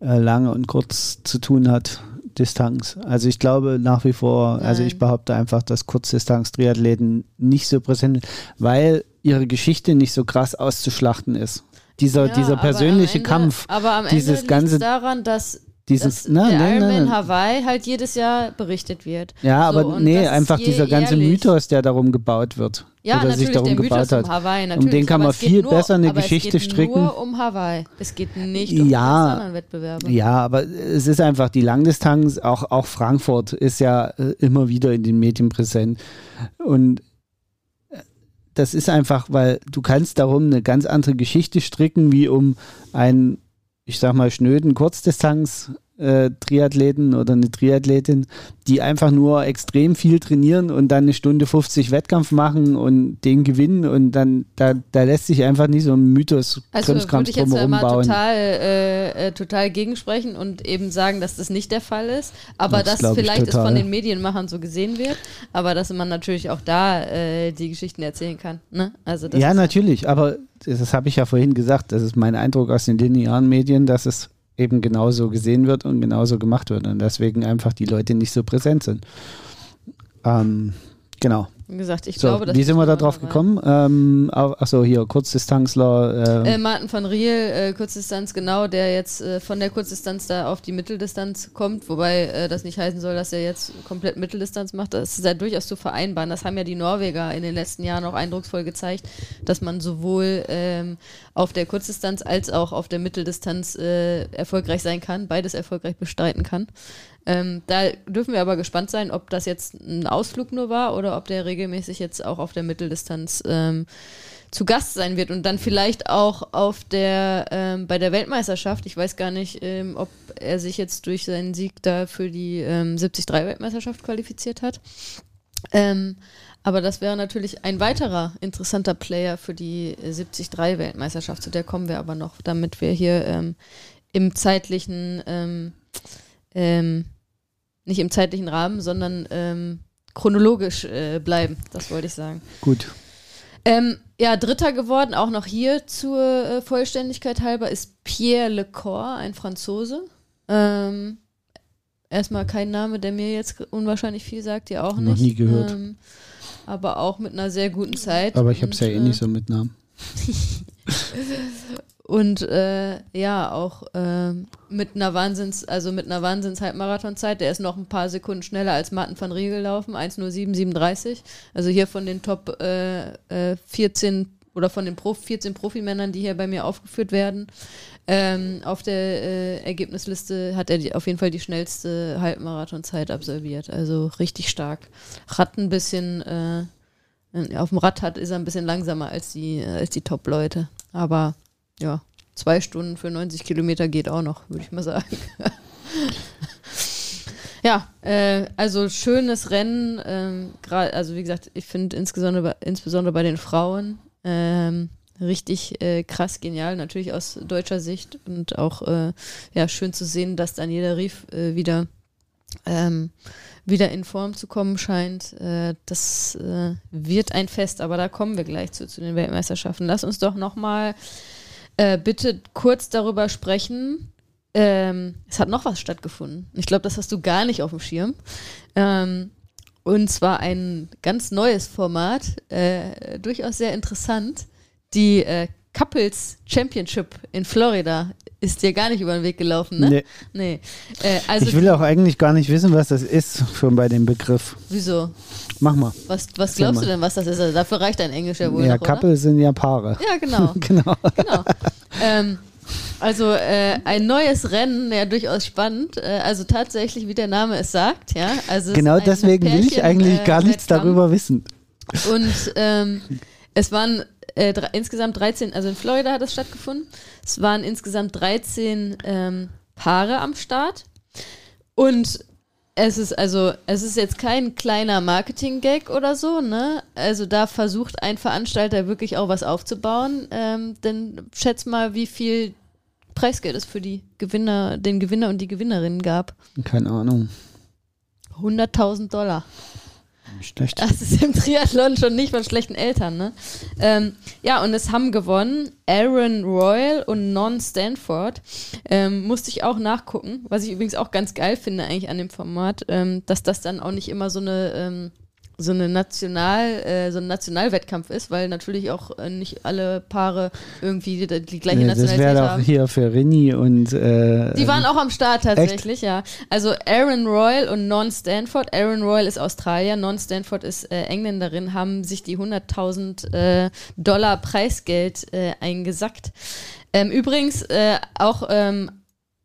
äh, lange und kurz zu tun hat. Distanz. Also ich glaube nach wie vor, Nein. also ich behaupte einfach, dass Kurzdistanz-Triathleten nicht so präsent sind, weil ihre Geschichte nicht so krass auszuschlachten ist. Dieser, ja, dieser persönliche Ende, Kampf, aber am dieses Ende ganze daran, dass dieses, dass na, der na, Ironman na, Hawaii halt jedes Jahr berichtet wird. Ja, so, aber nee, einfach dieser ganze jährlich. Mythos, der darum gebaut wird. Ja, oder sich darum gebaut Mythos hat. Um Hawaii, um den kann man viel nur, besser eine Geschichte stricken. Es geht nur um Hawaii. Es geht nicht um ja, anderen Wettbewerbe. Ja, aber es ist einfach die Langdistanz, auch, auch Frankfurt ist ja äh, immer wieder in den Medien präsent. Und äh, das ist einfach, weil du kannst darum eine ganz andere Geschichte stricken, wie um einen, ich sag mal, schnöden Kurzdistanz äh, Triathleten oder eine Triathletin, die einfach nur extrem viel trainieren und dann eine Stunde 50 Wettkampf machen und den gewinnen und dann, da, da lässt sich einfach nicht so ein Mythos also würde ich jetzt mal total, äh, äh, total gegensprechen und eben sagen, dass das nicht der Fall ist, aber das dass vielleicht es von den Medienmachern so gesehen wird, aber dass man natürlich auch da äh, die Geschichten erzählen kann. Ne? Also ja, natürlich, aber das, das habe ich ja vorhin gesagt, das ist mein Eindruck aus den linearen Medien, dass es eben genauso gesehen wird und genauso gemacht wird und deswegen einfach die Leute nicht so präsent sind. Ähm, genau. Wie gesagt, ich so, glaube, dass Wie sind wir da drauf gekommen? Ähm, achso, hier, Kurzdistanzler. Äh, äh, Martin von Riel, äh, Kurzdistanz, genau, der jetzt äh, von der Kurzdistanz da auf die Mitteldistanz kommt, wobei äh, das nicht heißen soll, dass er jetzt komplett Mitteldistanz macht. Das ist ja durchaus zu vereinbaren. Das haben ja die Norweger in den letzten Jahren auch eindrucksvoll gezeigt, dass man sowohl ähm, auf der Kurzdistanz als auch auf der Mitteldistanz äh, erfolgreich sein kann, beides erfolgreich bestreiten kann. Ähm, da dürfen wir aber gespannt sein, ob das jetzt ein Ausflug nur war oder ob der regelmäßig jetzt auch auf der Mitteldistanz ähm, zu Gast sein wird und dann vielleicht auch auf der ähm, bei der Weltmeisterschaft. Ich weiß gar nicht, ähm, ob er sich jetzt durch seinen Sieg da für die ähm, 73-Weltmeisterschaft qualifiziert hat. Ähm, aber das wäre natürlich ein weiterer interessanter Player für die 73-Weltmeisterschaft. Zu der kommen wir aber noch, damit wir hier ähm, im zeitlichen ähm, ähm, nicht im zeitlichen Rahmen, sondern ähm, chronologisch äh, bleiben. Das wollte ich sagen. Gut. Ähm, ja, Dritter geworden, auch noch hier zur äh, Vollständigkeit halber, ist Pierre Lecor, ein Franzose. Ähm, erstmal kein Name, der mir jetzt unwahrscheinlich viel sagt, ihr auch nicht. Noch nie gehört. Ähm, aber auch mit einer sehr guten Zeit. Aber ich habe es ja eh nicht äh, so mit Namen. und äh, ja, auch äh, mit einer Wahnsinns, also mit einer Wahnsinns-Halbmarathonzeit. Der ist noch ein paar Sekunden schneller als Martin van Riegel gelaufen, 1.07.37. Also hier von den Top äh, 14 äh, oder von den Pro 14 Profimännern, die hier bei mir aufgeführt werden. Ähm, auf der äh, Ergebnisliste hat er die, auf jeden Fall die schnellste Halbmarathonzeit absolviert. Also richtig stark. Rad ein bisschen, äh, auf dem Rad hat, ist er ein bisschen langsamer als die, als die Top-Leute. Aber ja, zwei Stunden für 90 Kilometer geht auch noch, würde ich mal sagen. ja, äh, also schönes Rennen. Ähm, also wie gesagt, ich finde insbesondere, insbesondere bei den Frauen ähm, richtig äh, krass genial, natürlich aus deutscher Sicht und auch äh, ja, schön zu sehen, dass Daniela Rief äh, wieder, ähm, wieder in Form zu kommen scheint. Äh, das äh, wird ein Fest, aber da kommen wir gleich zu, zu den Weltmeisterschaften. Lass uns doch nochmal äh, bitte kurz darüber sprechen. Ähm, es hat noch was stattgefunden. Ich glaube, das hast du gar nicht auf dem Schirm. Ähm, und zwar ein ganz neues Format, äh, durchaus sehr interessant. Die äh, Couples Championship in Florida ist dir gar nicht über den Weg gelaufen, ne? Nee. nee. Äh, also ich will auch eigentlich gar nicht wissen, was das ist, schon bei dem Begriff. Wieso? Mach mal. Was, was glaubst mal. du denn, was das ist? Also dafür reicht dein Englisch ja wohl. Ja, noch, Couple sind ja Paare. Ja, genau. genau. genau. Ähm, also äh, ein neues Rennen, ja durchaus spannend. Äh, also tatsächlich, wie der Name es sagt, ja. Also genau deswegen Pärchen, will ich eigentlich äh, gar nichts darüber wissen. Und ähm, es waren äh, insgesamt 13, also in Florida hat es stattgefunden. Es waren insgesamt 13 ähm, Paare am Start. Und es ist also, es ist jetzt kein kleiner Marketing-Gag oder so, ne? Also da versucht ein Veranstalter wirklich auch was aufzubauen. Ähm, denn schätz mal, wie viel Preisgeld es für die Gewinner, den Gewinner und die Gewinnerinnen gab. Keine Ahnung. 100.000 Dollar. Schlecht. Das ist im Triathlon schon nicht von schlechten Eltern, ne? Ähm, ja, und es haben gewonnen Aaron Royal und Non Stanford. Ähm, musste ich auch nachgucken, was ich übrigens auch ganz geil finde eigentlich an dem Format, ähm, dass das dann auch nicht immer so eine ähm, so eine National, äh, so ein Nationalwettkampf ist, weil natürlich auch äh, nicht alle Paare irgendwie die, die gleiche nee, Nationalität das wäre doch hier für Rini und äh, Die waren auch am Start tatsächlich, echt? ja. Also Aaron Royal und Non Stanford. Aaron Royal ist Australier, Non Stanford ist äh, Engländerin, haben sich die 100.000 äh, Dollar Preisgeld äh, eingesackt. Ähm, übrigens äh, auch ähm,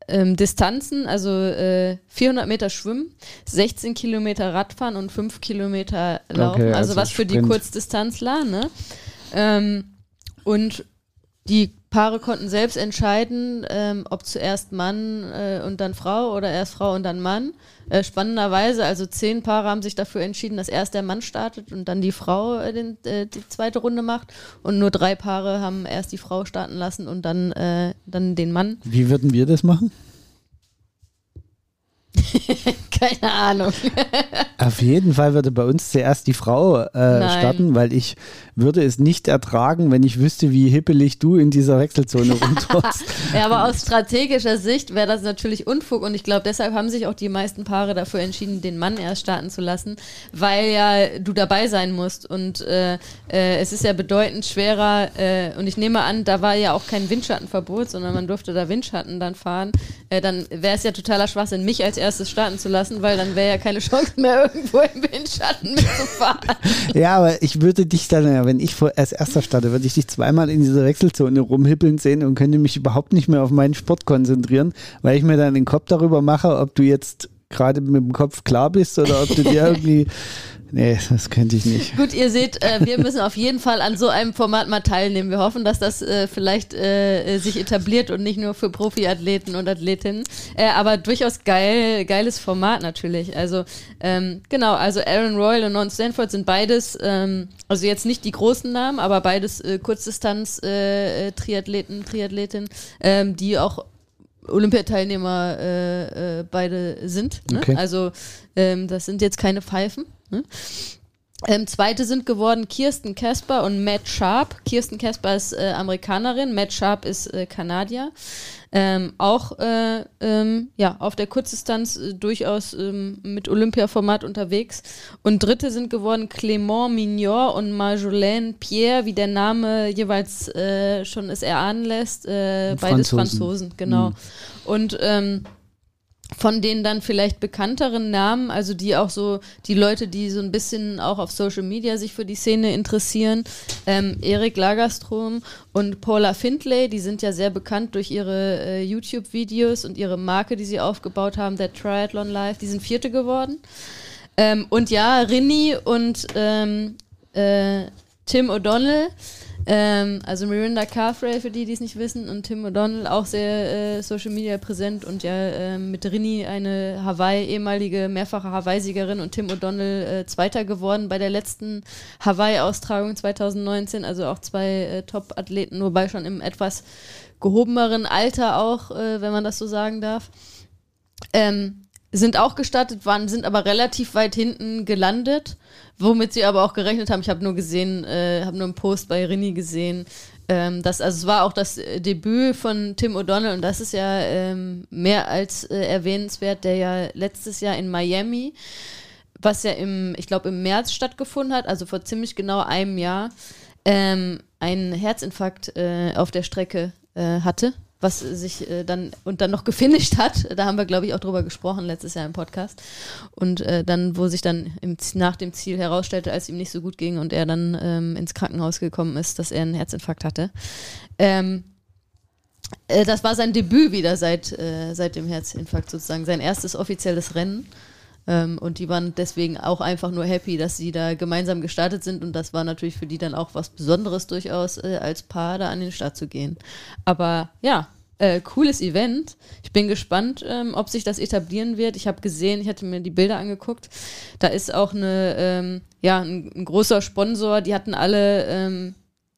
ähm, Distanzen, also äh, 400 Meter Schwimmen, 16 Kilometer Radfahren und 5 Kilometer Laufen, okay, also, also, was für die Kurzdistanzler. Ne? Ähm, und die Paare konnten selbst entscheiden, ähm, ob zuerst Mann äh, und dann Frau oder erst Frau und dann Mann. Äh, spannenderweise, also zehn Paare haben sich dafür entschieden, dass erst der Mann startet und dann die Frau äh, den, äh, die zweite Runde macht. Und nur drei Paare haben erst die Frau starten lassen und dann, äh, dann den Mann. Wie würden wir das machen? Keine Ahnung. Auf jeden Fall würde bei uns zuerst die Frau äh, starten, weil ich würde es nicht ertragen, wenn ich wüsste, wie hippelig du in dieser Wechselzone rumtust. ja, aber aus strategischer Sicht wäre das natürlich Unfug und ich glaube, deshalb haben sich auch die meisten Paare dafür entschieden, den Mann erst starten zu lassen, weil ja du dabei sein musst und äh, äh, es ist ja bedeutend schwerer äh, und ich nehme an, da war ja auch kein Windschattenverbot, sondern man durfte da Windschatten dann fahren. Äh, dann wäre es ja totaler Schwachsinn, mich als erstes starten zu lassen, weil dann wäre ja keine Chance mehr, irgendwo im Windschatten mitzufahren. ja, aber ich würde dich dann, wenn ich als erster starte, würde ich dich zweimal in dieser Wechselzone rumhippeln sehen und könnte mich überhaupt nicht mehr auf meinen Sport konzentrieren, weil ich mir dann den Kopf darüber mache, ob du jetzt gerade mit dem Kopf klar bist oder ob du dir irgendwie Nee, das könnte ich nicht. Gut, ihr seht, äh, wir müssen auf jeden Fall an so einem Format mal teilnehmen. Wir hoffen, dass das äh, vielleicht äh, sich etabliert und nicht nur für Profiathleten und Athletinnen. Äh, aber durchaus geil, geiles Format natürlich. Also ähm, genau, also Aaron Royal und Non Stanford sind beides, ähm, also jetzt nicht die großen Namen, aber beides äh, Kurzdistanz-Triathleten, äh, Triathletinnen, ähm, die auch Olympiateilnehmer äh, äh, beide sind. Ne? Okay. Also ähm, das sind jetzt keine Pfeifen. Ne? Ähm, zweite sind geworden Kirsten Casper und Matt Sharp. Kirsten Casper ist äh, Amerikanerin, Matt Sharp ist äh, Kanadier. Ähm, auch äh, ähm, ja, auf der Kurzdistanz äh, durchaus ähm, mit Olympia-Format unterwegs. Und dritte sind geworden Clément Mignor und Marjolaine Pierre, wie der Name jeweils äh, schon es erahnen lässt. Äh, beides Franzosen. Franzosen, genau. Mhm. Und ähm, von den dann vielleicht bekannteren Namen, also die auch so, die Leute, die so ein bisschen auch auf Social Media sich für die Szene interessieren, ähm, Erik Lagerstrom und Paula Findlay, die sind ja sehr bekannt durch ihre äh, YouTube-Videos und ihre Marke, die sie aufgebaut haben, der Triathlon Live, die sind Vierte geworden. Ähm, und ja, Rinny und ähm, äh, Tim O'Donnell, ähm, also Mirinda Carfrey, für die, die es nicht wissen, und Tim O'Donnell auch sehr äh, Social Media präsent und ja ähm, mit Rini eine Hawaii, ehemalige mehrfache Hawaii-Siegerin und Tim O'Donnell äh, Zweiter geworden bei der letzten Hawaii-Austragung 2019, also auch zwei äh, Top-Athleten, wobei schon im etwas gehobeneren Alter auch, äh, wenn man das so sagen darf. Ähm, sind auch gestartet, waren, sind aber relativ weit hinten gelandet, womit sie aber auch gerechnet haben. Ich habe nur gesehen, äh, habe nur einen Post bei Rini gesehen. Ähm, das, also es war auch das äh, Debüt von Tim O'Donnell und das ist ja ähm, mehr als äh, erwähnenswert, der ja letztes Jahr in Miami, was ja im, ich glaube im März stattgefunden hat, also vor ziemlich genau einem Jahr, ähm, einen Herzinfarkt äh, auf der Strecke äh, hatte was sich äh, dann und dann noch gefinisht hat. Da haben wir, glaube ich, auch drüber gesprochen letztes Jahr im Podcast. Und äh, dann, wo sich dann im, nach dem Ziel herausstellte, als ihm nicht so gut ging und er dann ähm, ins Krankenhaus gekommen ist, dass er einen Herzinfarkt hatte. Ähm, äh, das war sein Debüt wieder seit, äh, seit dem Herzinfarkt sozusagen, sein erstes offizielles Rennen. Ähm, und die waren deswegen auch einfach nur happy, dass sie da gemeinsam gestartet sind. Und das war natürlich für die dann auch was Besonderes durchaus, äh, als Paar da an den Start zu gehen. Aber ja, äh, cooles Event. Ich bin gespannt, ähm, ob sich das etablieren wird. Ich habe gesehen, ich hatte mir die Bilder angeguckt. Da ist auch eine, ähm, ja, ein, ein, großer Sponsor. Die hatten alle, ähm,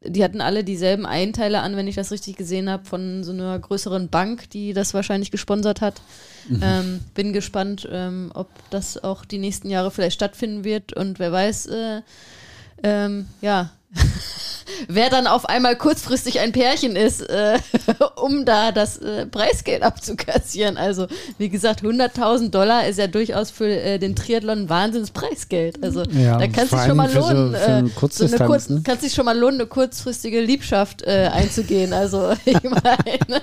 die hatten alle dieselben Einteile an, wenn ich das richtig gesehen habe, von so einer größeren Bank, die das wahrscheinlich gesponsert hat. Mhm. Ähm, bin gespannt, ähm, ob das auch die nächsten Jahre vielleicht stattfinden wird und wer weiß, äh, ähm, ja, wer dann auf einmal kurzfristig ein Pärchen ist, äh, um da das äh, Preisgeld abzukassieren. Also, wie gesagt, 100.000 Dollar ist ja durchaus für äh, den Triathlon ein Wahnsinns-Preisgeld. Also, Ja, da kann es sich schon mal so- lohnen, für äh, eine so eine kurz, ne? kann sich schon mal lohnen, eine kurzfristige Liebschaft äh, einzugehen. Also, ich meine,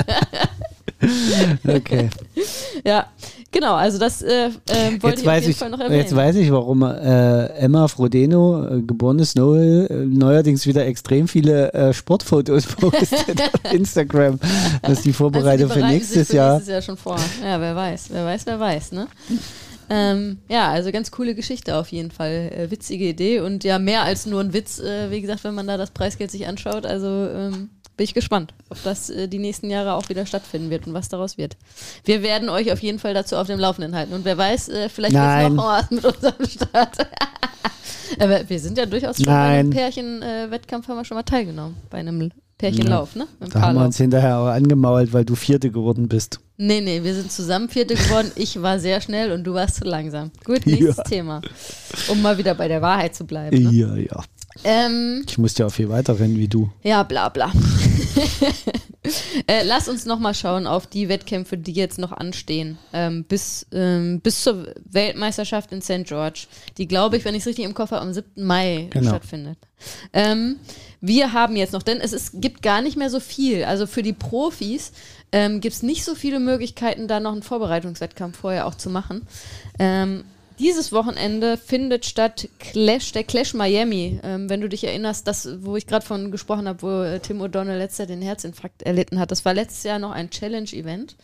Okay. ja, genau. Also, das äh, äh, wollte Jetzt ich auf jeden ich, Fall noch erwähnen. jetzt weiß ich, warum äh, Emma Frodeno, äh, geborene Snowhill, äh, neuerdings wieder extrem viele äh, Sportfotos postet auf Instagram. Das ist die Also die Vorbereitung für bereiten nächstes für Jahr. Nächstes Jahr schon vor. Ja, wer weiß, wer weiß, wer weiß, ne? Ähm, ja, also ganz coole Geschichte auf jeden Fall. Äh, witzige Idee und ja, mehr als nur ein Witz, äh, wie gesagt, wenn man da das Preisgeld sich anschaut. Also ähm, bin ich gespannt, ob das äh, die nächsten Jahre auch wieder stattfinden wird und was daraus wird. Wir werden euch auf jeden Fall dazu auf dem Laufenden halten. Und wer weiß, äh, vielleicht Nein. noch was mit unserem Start. Aber wir sind ja durchaus schon bei Nein. einem Pärchen-Wettkampf, haben wir schon mal teilgenommen. Bei einem Pärchenlauf, ne? Mit dem Da haben wir Karlauf. uns hinterher auch angemault, weil du Vierte geworden bist. Nee, nee, wir sind zusammen Vierte geworden. Ich war sehr schnell und du warst zu langsam. Gut, nächstes Ja. Thema. Um mal wieder bei der Wahrheit zu bleiben. Ne? Ja, ja. Ähm, Ich musste ja auch viel weiter rennen wie du. ja, bla bla. äh, lass uns noch mal schauen auf die Wettkämpfe, die jetzt noch anstehen. Ähm, bis, ähm, bis zur Weltmeisterschaft in St. George, die, glaube ich, wenn ich es richtig im Kopf habe, am 7. Mai Genau. stattfindet. Ähm, wir haben jetzt noch, denn es ist, gibt gar nicht mehr so viel. Also für die Profis ähm, gibt es nicht so viele Möglichkeiten, da noch einen Vorbereitungswettkampf vorher auch zu machen. Ähm, dieses Wochenende findet statt Clash, der Clash Miami. Ähm, wenn du dich erinnerst, das, wo ich gerade von gesprochen habe, wo äh, Tim O'Donnell letztes Jahr den Herzinfarkt erlitten hat, das war letztes Jahr noch ein Challenge-Event.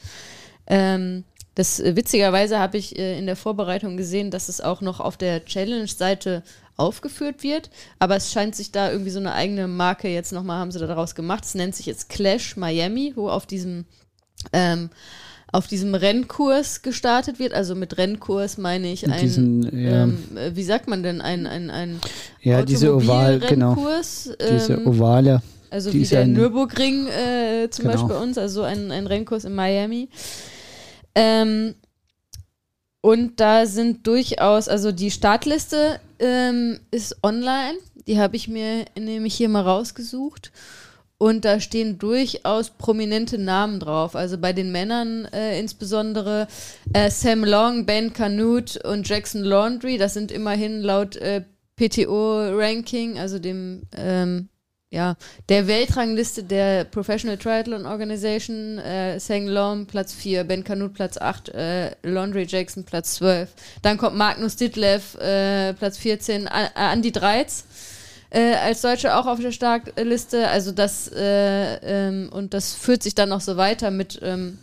Ähm, das äh, witzigerweise habe ich äh, in der Vorbereitung gesehen, dass es auch noch auf der Challenge-Seite aufgeführt wird, aber es scheint sich da irgendwie so eine eigene Marke jetzt nochmal, haben sie da daraus gemacht. Es nennt sich jetzt Clash Miami, wo auf diesem ähm, auf diesem Rennkurs gestartet wird. Also mit Rennkurs meine ich ein, Diesen, ja. ähm, äh, wie sagt man denn, ein, ein, ein Ja, diese Oval, genau. Automobilrennkurs, Diese ähm, Ovale. also die wie der ein- Nürburgring äh, zum Genau. Beispiel bei uns, also ein, ein Rennkurs in Miami. Ähm, und da sind durchaus, also die Startliste ähm, ist online. Die habe ich mir nämlich hier mal rausgesucht. Und da stehen durchaus prominente Namen drauf. Also bei den Männern äh, insbesondere äh, Sam Long, Ben Canute und Jackson Laundry. Das sind immerhin laut äh, PTO-Ranking, also dem ähm, ja, der Weltrangliste der Professional Triathlon Organization, äh, Sang Lom Platz 4, Ben Canute Platz 8, äh, Laundry Jackson Platz 12. Dann kommt Magnus Ditlev äh, Platz 14, A Andy Dreiz äh, als Deutsche auch auf der Startliste. Also das äh, ähm, und das führt sich dann noch so weiter mit ähm,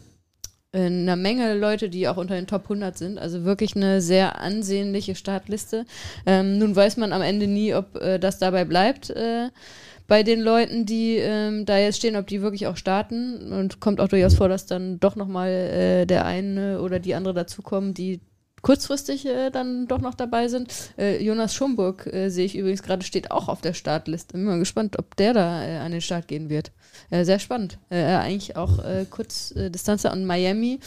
einer Menge Leute, die auch unter den Top 100 sind. Also wirklich eine sehr ansehnliche Startliste. Ähm, nun weiß man am Ende nie, ob äh, das dabei bleibt äh, bei den Leuten, die ähm, da jetzt stehen, ob die wirklich auch starten. Und kommt auch durchaus vor, dass dann doch nochmal äh, der eine oder die andere dazukommen, die kurzfristig äh, dann doch noch dabei sind. Äh, Jonas Schomburg äh, sehe ich übrigens gerade, steht auch auf der Startliste. Bin mal gespannt, ob der da äh, an den Start gehen wird. Äh, sehr spannend. Eigentlich auch äh, Kurzdistanzer und Miami.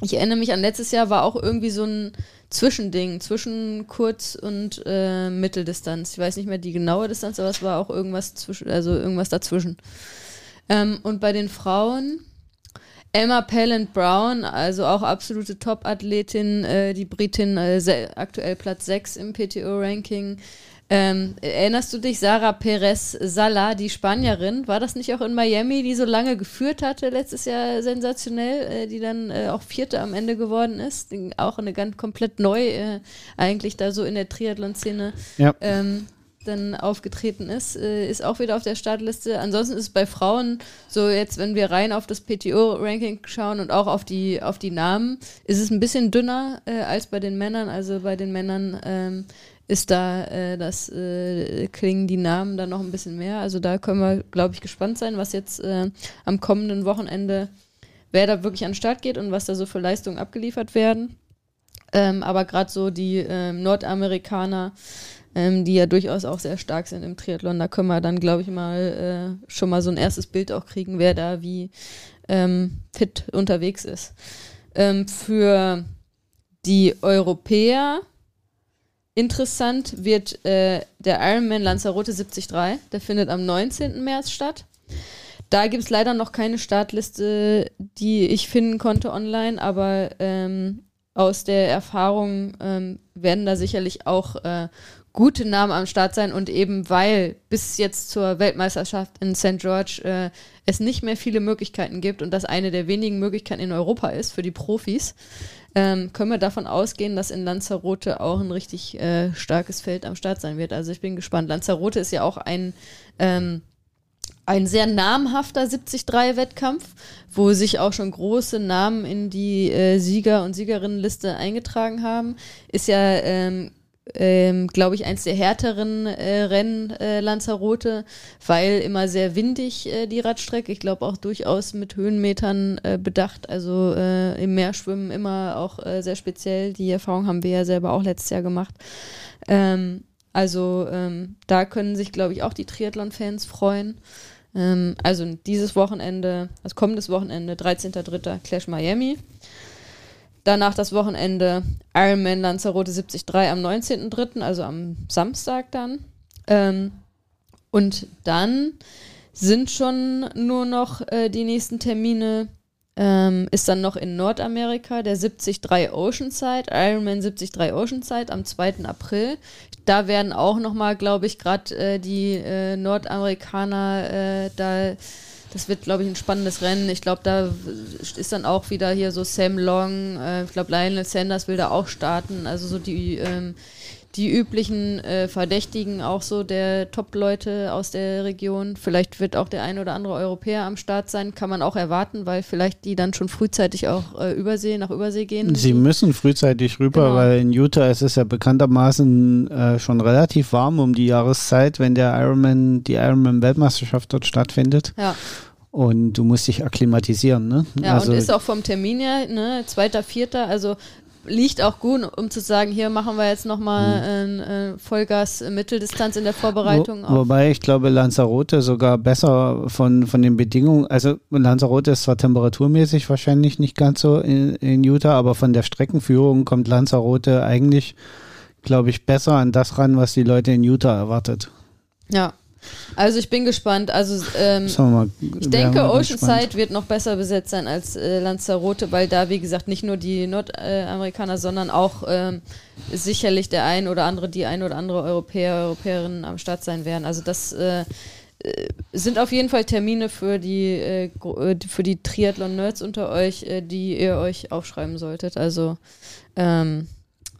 Ich erinnere mich an letztes Jahr war auch irgendwie so ein Zwischending zwischen Kurz- und Mitteldistanz. Ich weiß nicht mehr die genaue Distanz, aber es war auch irgendwas zwischen, also irgendwas dazwischen. Ähm, und bei den Frauen Emma Pallant Brown, also auch absolute Top-Athletin, äh, die Britin, äh, aktuell Platz 6 im PTO-Ranking. Ähm, erinnerst du dich, Sarah Perez Sala, die Spanierin, war das nicht auch in Miami, die so lange geführt hatte, letztes Jahr sensationell, äh, die dann äh, auch Vierte am Ende geworden ist? Auch eine ganz komplett neu, äh, eigentlich da so in der Triathlon-Szene. Ja. Ähm, dann aufgetreten ist, äh, ist auch wieder auf der Startliste. Ansonsten ist es bei Frauen so, jetzt, wenn wir rein auf das PTO-Ranking schauen und auch auf die, auf die Namen, ist es ein bisschen dünner äh, als bei den Männern. Also bei den Männern ähm, ist da äh, das äh, klingen die Namen dann noch ein bisschen mehr. Also da können wir, glaube ich, gespannt sein, was jetzt äh, am kommenden Wochenende, wer da wirklich an den Start geht und was da so für Leistungen abgeliefert werden. Ähm, aber gerade so die ähm, Nordamerikaner ähm, die ja durchaus auch sehr stark sind im Triathlon. Da können wir dann, glaube ich, mal äh, schon mal so ein erstes Bild auch kriegen, wer da wie ähm, fit unterwegs ist. Ähm, für die Europäer interessant wird äh, der Ironman Lanzarote 73. Der findet am 19. März statt. Da gibt es leider noch keine Startliste, die ich finden konnte online, aber ähm, aus der Erfahrung ähm, werden da sicherlich auch äh, gute Namen am Start sein und eben weil bis jetzt zur Weltmeisterschaft in St. George äh, es nicht mehr viele Möglichkeiten gibt und das eine der wenigen Möglichkeiten in Europa ist für die Profis, ähm, können wir davon ausgehen, dass in Lanzarote auch ein richtig äh, starkes Feld am Start sein wird. Also ich bin gespannt. Lanzarote ist ja auch ein ähm, ein sehr namhafter 73-Wettkampf, wo sich auch schon große Namen in die äh, Sieger- und Siegerinnenliste eingetragen haben. Ist ja ähm, ähm, glaube ich, eins der härteren äh, Rennen äh, Lanzarote, weil immer sehr windig äh, die Radstrecke. Ich glaube auch durchaus mit Höhenmetern äh, bedacht. Also äh, im Meerschwimmen immer auch äh, sehr speziell. Die Erfahrung haben wir ja selber auch letztes Jahr gemacht. Ähm, also ähm, da können sich, glaube ich, auch die Triathlon-Fans freuen. Ähm, also dieses Wochenende, also kommendes Wochenende, 13.03. Clash Miami. Danach das Wochenende Ironman Lanzarote 73 am 19.03., also am Samstag dann. Ähm, und dann sind schon nur noch äh, die nächsten Termine. Ähm, ist dann noch in Nordamerika der 73 Oceanside, Ironman 73 Oceanside am 2. April. Da werden auch nochmal, glaube ich, gerade äh, die äh, Nordamerikaner äh, da das wird, glaube ich, ein spannendes Rennen. Ich glaube, da ist dann auch wieder hier so Sam Long, äh, ich glaube, Lionel Sanders will da auch starten. Also so die, ähm, die üblichen äh, Verdächtigen, auch so der Top-Leute aus der Region. Vielleicht wird auch der ein oder andere Europäer am Start sein, kann man auch erwarten, weil vielleicht die dann schon frühzeitig auch äh, Übersee, nach Übersee gehen. Sie müssen frühzeitig rüber, genau. weil in Utah ist es ja bekanntermaßen äh, schon relativ warm um die Jahreszeit, wenn der Ironman, die Ironman-Weltmeisterschaft dort stattfindet. Ja. Und du musst dich akklimatisieren, ne? Ja, also und ist auch vom Termin her, ne, zweiter, vierter, also liegt auch gut, um zu sagen, hier machen wir jetzt nochmal mhm. äh, Vollgas Mitteldistanz in der Vorbereitung. Wo, wobei ich glaube, Lanzarote sogar besser von, von den Bedingungen, also Lanzarote ist zwar temperaturmäßig wahrscheinlich nicht ganz so in, in Utah, aber von der Streckenführung kommt Lanzarote eigentlich, glaube ich, besser an das ran, was die Leute in Utah erwartet. Ja, also ich bin gespannt. Also ähm, mal, ich denke, Oceanside wird noch besser besetzt sein als äh, Lanzarote, weil da, wie gesagt, nicht nur die Nordamerikaner, sondern auch ähm, sicherlich der ein oder andere, die ein oder andere Europäer, Europäerinnen am Start sein werden. Also das äh, äh sind auf jeden Fall Termine für die, äh, äh für die Triathlon-Nerds unter euch, die ihr euch aufschreiben solltet. Also ähm,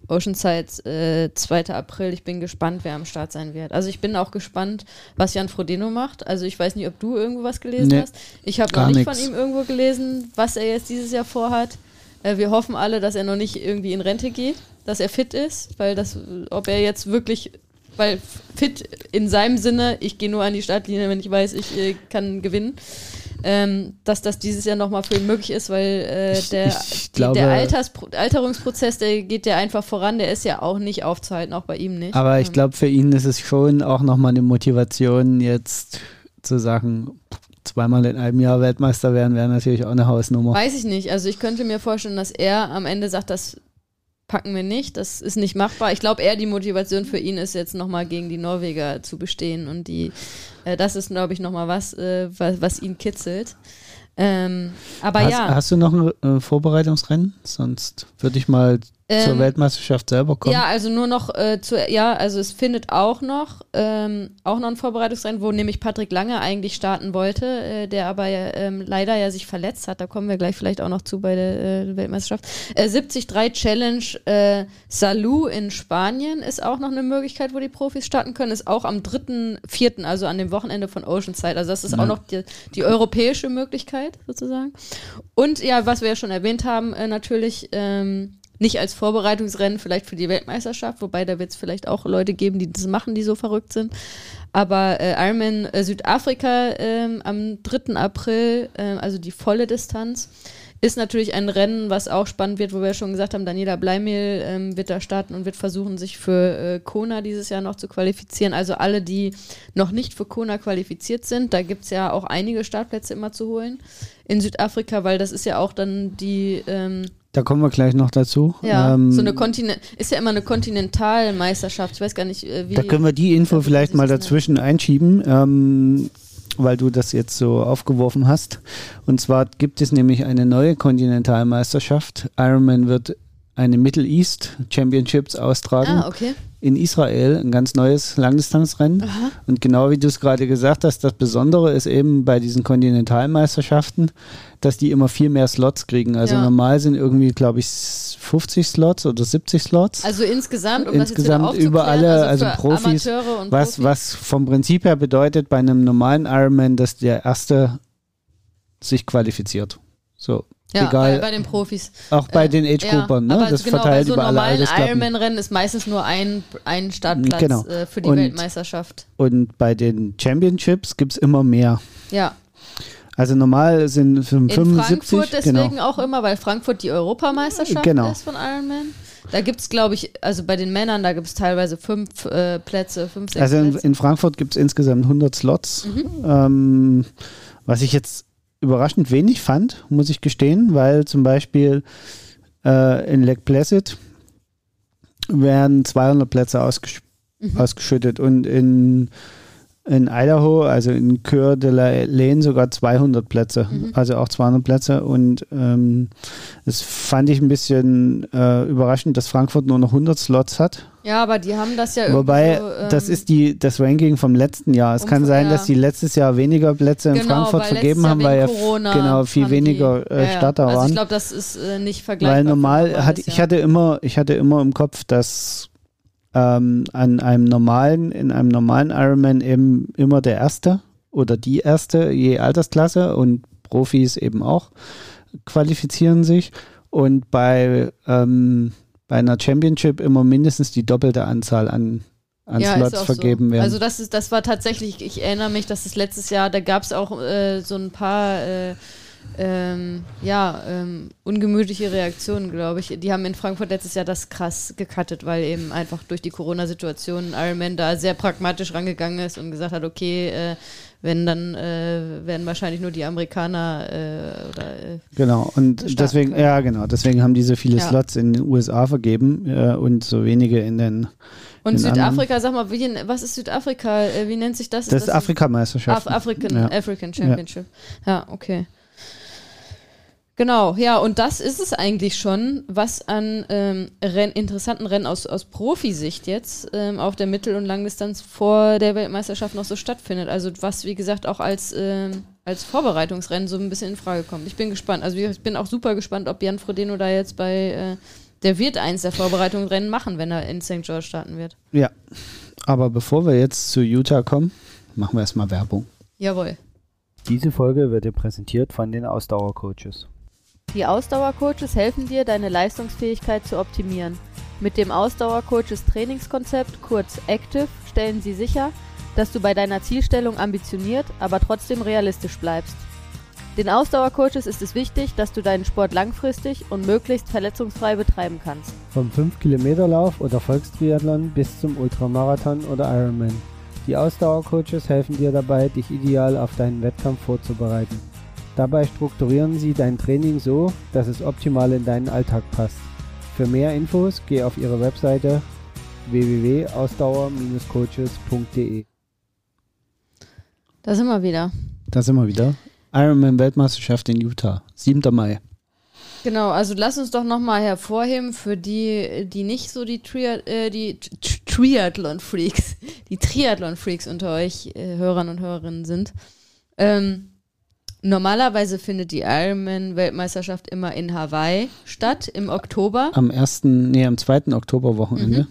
Oceanside, äh, 2. April. Ich bin gespannt, wer am Start sein wird. Also ich bin auch gespannt, was Jan Frodeno macht. Also ich weiß nicht, ob du irgendwo was gelesen nee, hast. Ich habe noch nicht nix. von ihm irgendwo gelesen, was er jetzt dieses Jahr vorhat. Äh, wir hoffen alle, dass er noch nicht irgendwie in Rente geht, dass er fit ist, weil das, ob er jetzt wirklich, weil fit in seinem Sinne, ich gehe nur an die Startlinie, wenn ich weiß, ich äh, kann gewinnen ähm, dass das dieses Jahr nochmal für ihn möglich ist, weil äh, der, ich, glaube, die, der Alters, Alterungsprozess, der geht ja einfach voran, der ist ja auch nicht aufzuhalten, auch bei ihm nicht. Aber ich ähm. glaube, für ihn ist es schon auch nochmal eine Motivation, jetzt zu sagen, zweimal in einem Jahr Weltmeister werden, wäre natürlich auch eine Hausnummer. Weiß ich nicht. Also ich könnte mir vorstellen, dass er am Ende sagt, das packen wir nicht, das ist nicht machbar. Ich glaube eher die Motivation für ihn ist jetzt nochmal gegen die Norweger zu bestehen und die äh, das ist, glaube ich, nochmal was, äh, was, was, ihn kitzelt. Ähm, aber hast, ja. Hast du noch ein äh, Vorbereitungsrennen? Sonst würde ich mal ähm, zur Weltmeisterschaft selber kommen? Ja, also nur noch äh, zu, ja, also es findet auch noch ähm, auch noch ein Vorbereitungsrennen, wo nämlich Patrick Lange eigentlich starten wollte, äh, der aber ähm, leider ja sich verletzt hat. Da kommen wir gleich vielleicht auch noch zu bei der äh, Weltmeisterschaft. Äh, 73 Challenge äh, Salou in Spanien ist auch noch eine Möglichkeit, wo die Profis starten können. Ist auch am 3.4., also an dem Wochenende von Oceanside. Also das ist ja. auch noch die, die, europäische Möglichkeit sozusagen. Und ja, was wir ja schon erwähnt haben, äh, natürlich ähm, nicht als Vorbereitungsrennen vielleicht für die Weltmeisterschaft, wobei da wird es vielleicht auch Leute geben, die das machen, die so verrückt sind. Aber äh, Ironman äh, Südafrika äh, am 3. April, äh, also die volle Distanz, ist natürlich ein Rennen, was auch spannend wird, wo wir schon gesagt haben, Daniela Bleimehl ähm, wird da starten und wird versuchen, sich für äh, Kona dieses Jahr noch zu qualifizieren. Also alle, die noch nicht für Kona qualifiziert sind, da gibt es ja auch einige Startplätze immer zu holen in Südafrika, weil das ist ja auch dann die ähm, da kommen wir gleich noch dazu. Ja, ähm, so eine Kontinent ist ja immer eine Kontinentalmeisterschaft. Ich weiß gar nicht, äh, wie. Da können wir die Info vielleicht mal dazwischen einschieben, ähm, weil du das jetzt so aufgeworfen hast. Und zwar gibt es nämlich eine neue Kontinentalmeisterschaft. Ironman wird eine Middle East Championships austragen. Ah, okay in Israel ein ganz neues Langdistanzrennen. Aha. Und genau wie du es gerade gesagt hast, das Besondere ist eben bei diesen Kontinentalmeisterschaften, dass die immer viel mehr Slots kriegen. Also ja. normal sind irgendwie, glaube ich, 50 Slots oder 70 Slots. Also insgesamt, um insgesamt über alle, also, also Profis, was, Profis. was vom Prinzip her bedeutet bei einem normalen Ironman, dass der erste sich qualifiziert. So, ja, Egal. Bei, bei, den Profis. Auch bei äh, den Age-Gruppern, ja, ne? Das genau, verteilt bei so über alle normalen Ironman-Rennen ist meistens nur ein, ein Startplatz genau. äh, für die und, Weltmeisterschaft. Und bei den Championships gibt es immer mehr. Ja. Also normal sind 75. In Frankfurt deswegen genau. auch immer, weil Frankfurt die Europameisterschaft genau. ist von Ironman. Da gibt es, glaube ich, also bei den Männern, da gibt es teilweise fünf äh, Plätze, fünf, sechs Also in, in Frankfurt gibt es insgesamt 100 Slots. Mhm. Ähm, was ich jetzt überraschend wenig fand, muss ich gestehen, weil zum Beispiel äh, in Lake Placid werden 200 Plätze ausgesch mhm. ausgeschüttet und in in Idaho, also in Coeur de la Laine sogar 200 Plätze, mhm. also auch 200 Plätze und ähm, das fand ich ein bisschen äh, überraschend, dass Frankfurt nur noch 100 Slots hat. Ja, aber die haben das ja Wobei, so, ähm, das ist die, das Ranking vom letzten Jahr. Es um, kann sein, ja. dass die letztes Jahr weniger Plätze in genau, Frankfurt vergeben haben, weil ja genau viel weniger die, äh, Starter also waren. Ich glaube, das ist äh, nicht vergleichbar. Weil normal, hat, ich hatte immer, ich hatte immer im Kopf, dass ähm, an einem normalen, in einem normalen Ironman eben immer der Erste oder die Erste je Altersklasse und Profis eben auch qualifizieren sich und bei, ähm, bei einer Championship immer mindestens die doppelte Anzahl an, an ja, Slots vergeben so. werden. Also das ist, das war tatsächlich, ich erinnere mich, dass es letztes Jahr, da gab es auch äh, so ein paar äh, ähm, ja, ähm, ungemütliche Reaktionen, glaube ich. Die haben in Frankfurt letztes Jahr das krass gecuttet, weil eben einfach durch die Corona-Situation Ironman da sehr pragmatisch rangegangen ist und gesagt hat, okay, äh, wenn, dann äh, werden wahrscheinlich nur die Amerikaner äh, oder äh, Genau, und deswegen, können. ja genau, deswegen haben die so viele ja. Slots in den USA vergeben äh, und so wenige in den und Südafrika, sag mal, wie, was ist Südafrika? Äh, wie nennt sich das? Das ist, das Afrikameisterschaft. Af African, ja. African Championship. Ja, ja okay. Genau, ja, und das ist es eigentlich schon, was an ähm, Renn, interessanten Rennen aus, aus Profisicht jetzt ähm, auf der Mittel- und Langdistanz vor der Weltmeisterschaft noch so stattfindet. Also was, wie gesagt, auch als, ähm, als Vorbereitungsrennen so ein bisschen in Frage kommt. Ich bin gespannt. Also ich bin auch super gespannt, ob Jan Frodeno da jetzt bei, äh, der wird eins der Vorbereitungsrennen machen, wenn er in St. George starten wird. Ja, aber bevor wir jetzt zu Utah kommen, machen wir erstmal Werbung. Jawohl. Diese Folge wird dir präsentiert von den Ausdauercoaches. Die Ausdauercoaches helfen dir, deine Leistungsfähigkeit zu optimieren. Mit dem Ausdauercoaches Trainingskonzept, kurz Active, stellen sie sicher, dass du bei deiner Zielstellung ambitioniert, aber trotzdem realistisch bleibst. Den Ausdauercoaches ist es wichtig, dass du deinen Sport langfristig und möglichst verletzungsfrei betreiben kannst. Vom 5-Kilometer-Lauf oder Volkstriathlon bis zum Ultramarathon oder Ironman. Die Ausdauercoaches helfen dir dabei, dich ideal auf deinen Wettkampf vorzubereiten. Dabei strukturieren sie dein Training so, dass es optimal in deinen Alltag passt. Für mehr Infos geh auf ihre Webseite www.ausdauer-coaches.de. Da sind wir wieder. Da sind wir wieder. Ironman-Weltmeisterschaft in Utah, 7. Mai. Genau, also lass uns doch nochmal hervorheben für die, die nicht so die, Tri äh, die Triathlon-Freaks, die Triathlon-Freaks unter euch äh, Hörern und Hörerinnen sind. Ähm, Normalerweise findet die Ironman-Weltmeisterschaft immer in Hawaii statt, im Oktober. Am 1., nee, am 2. Oktoberwochenende. Mhm.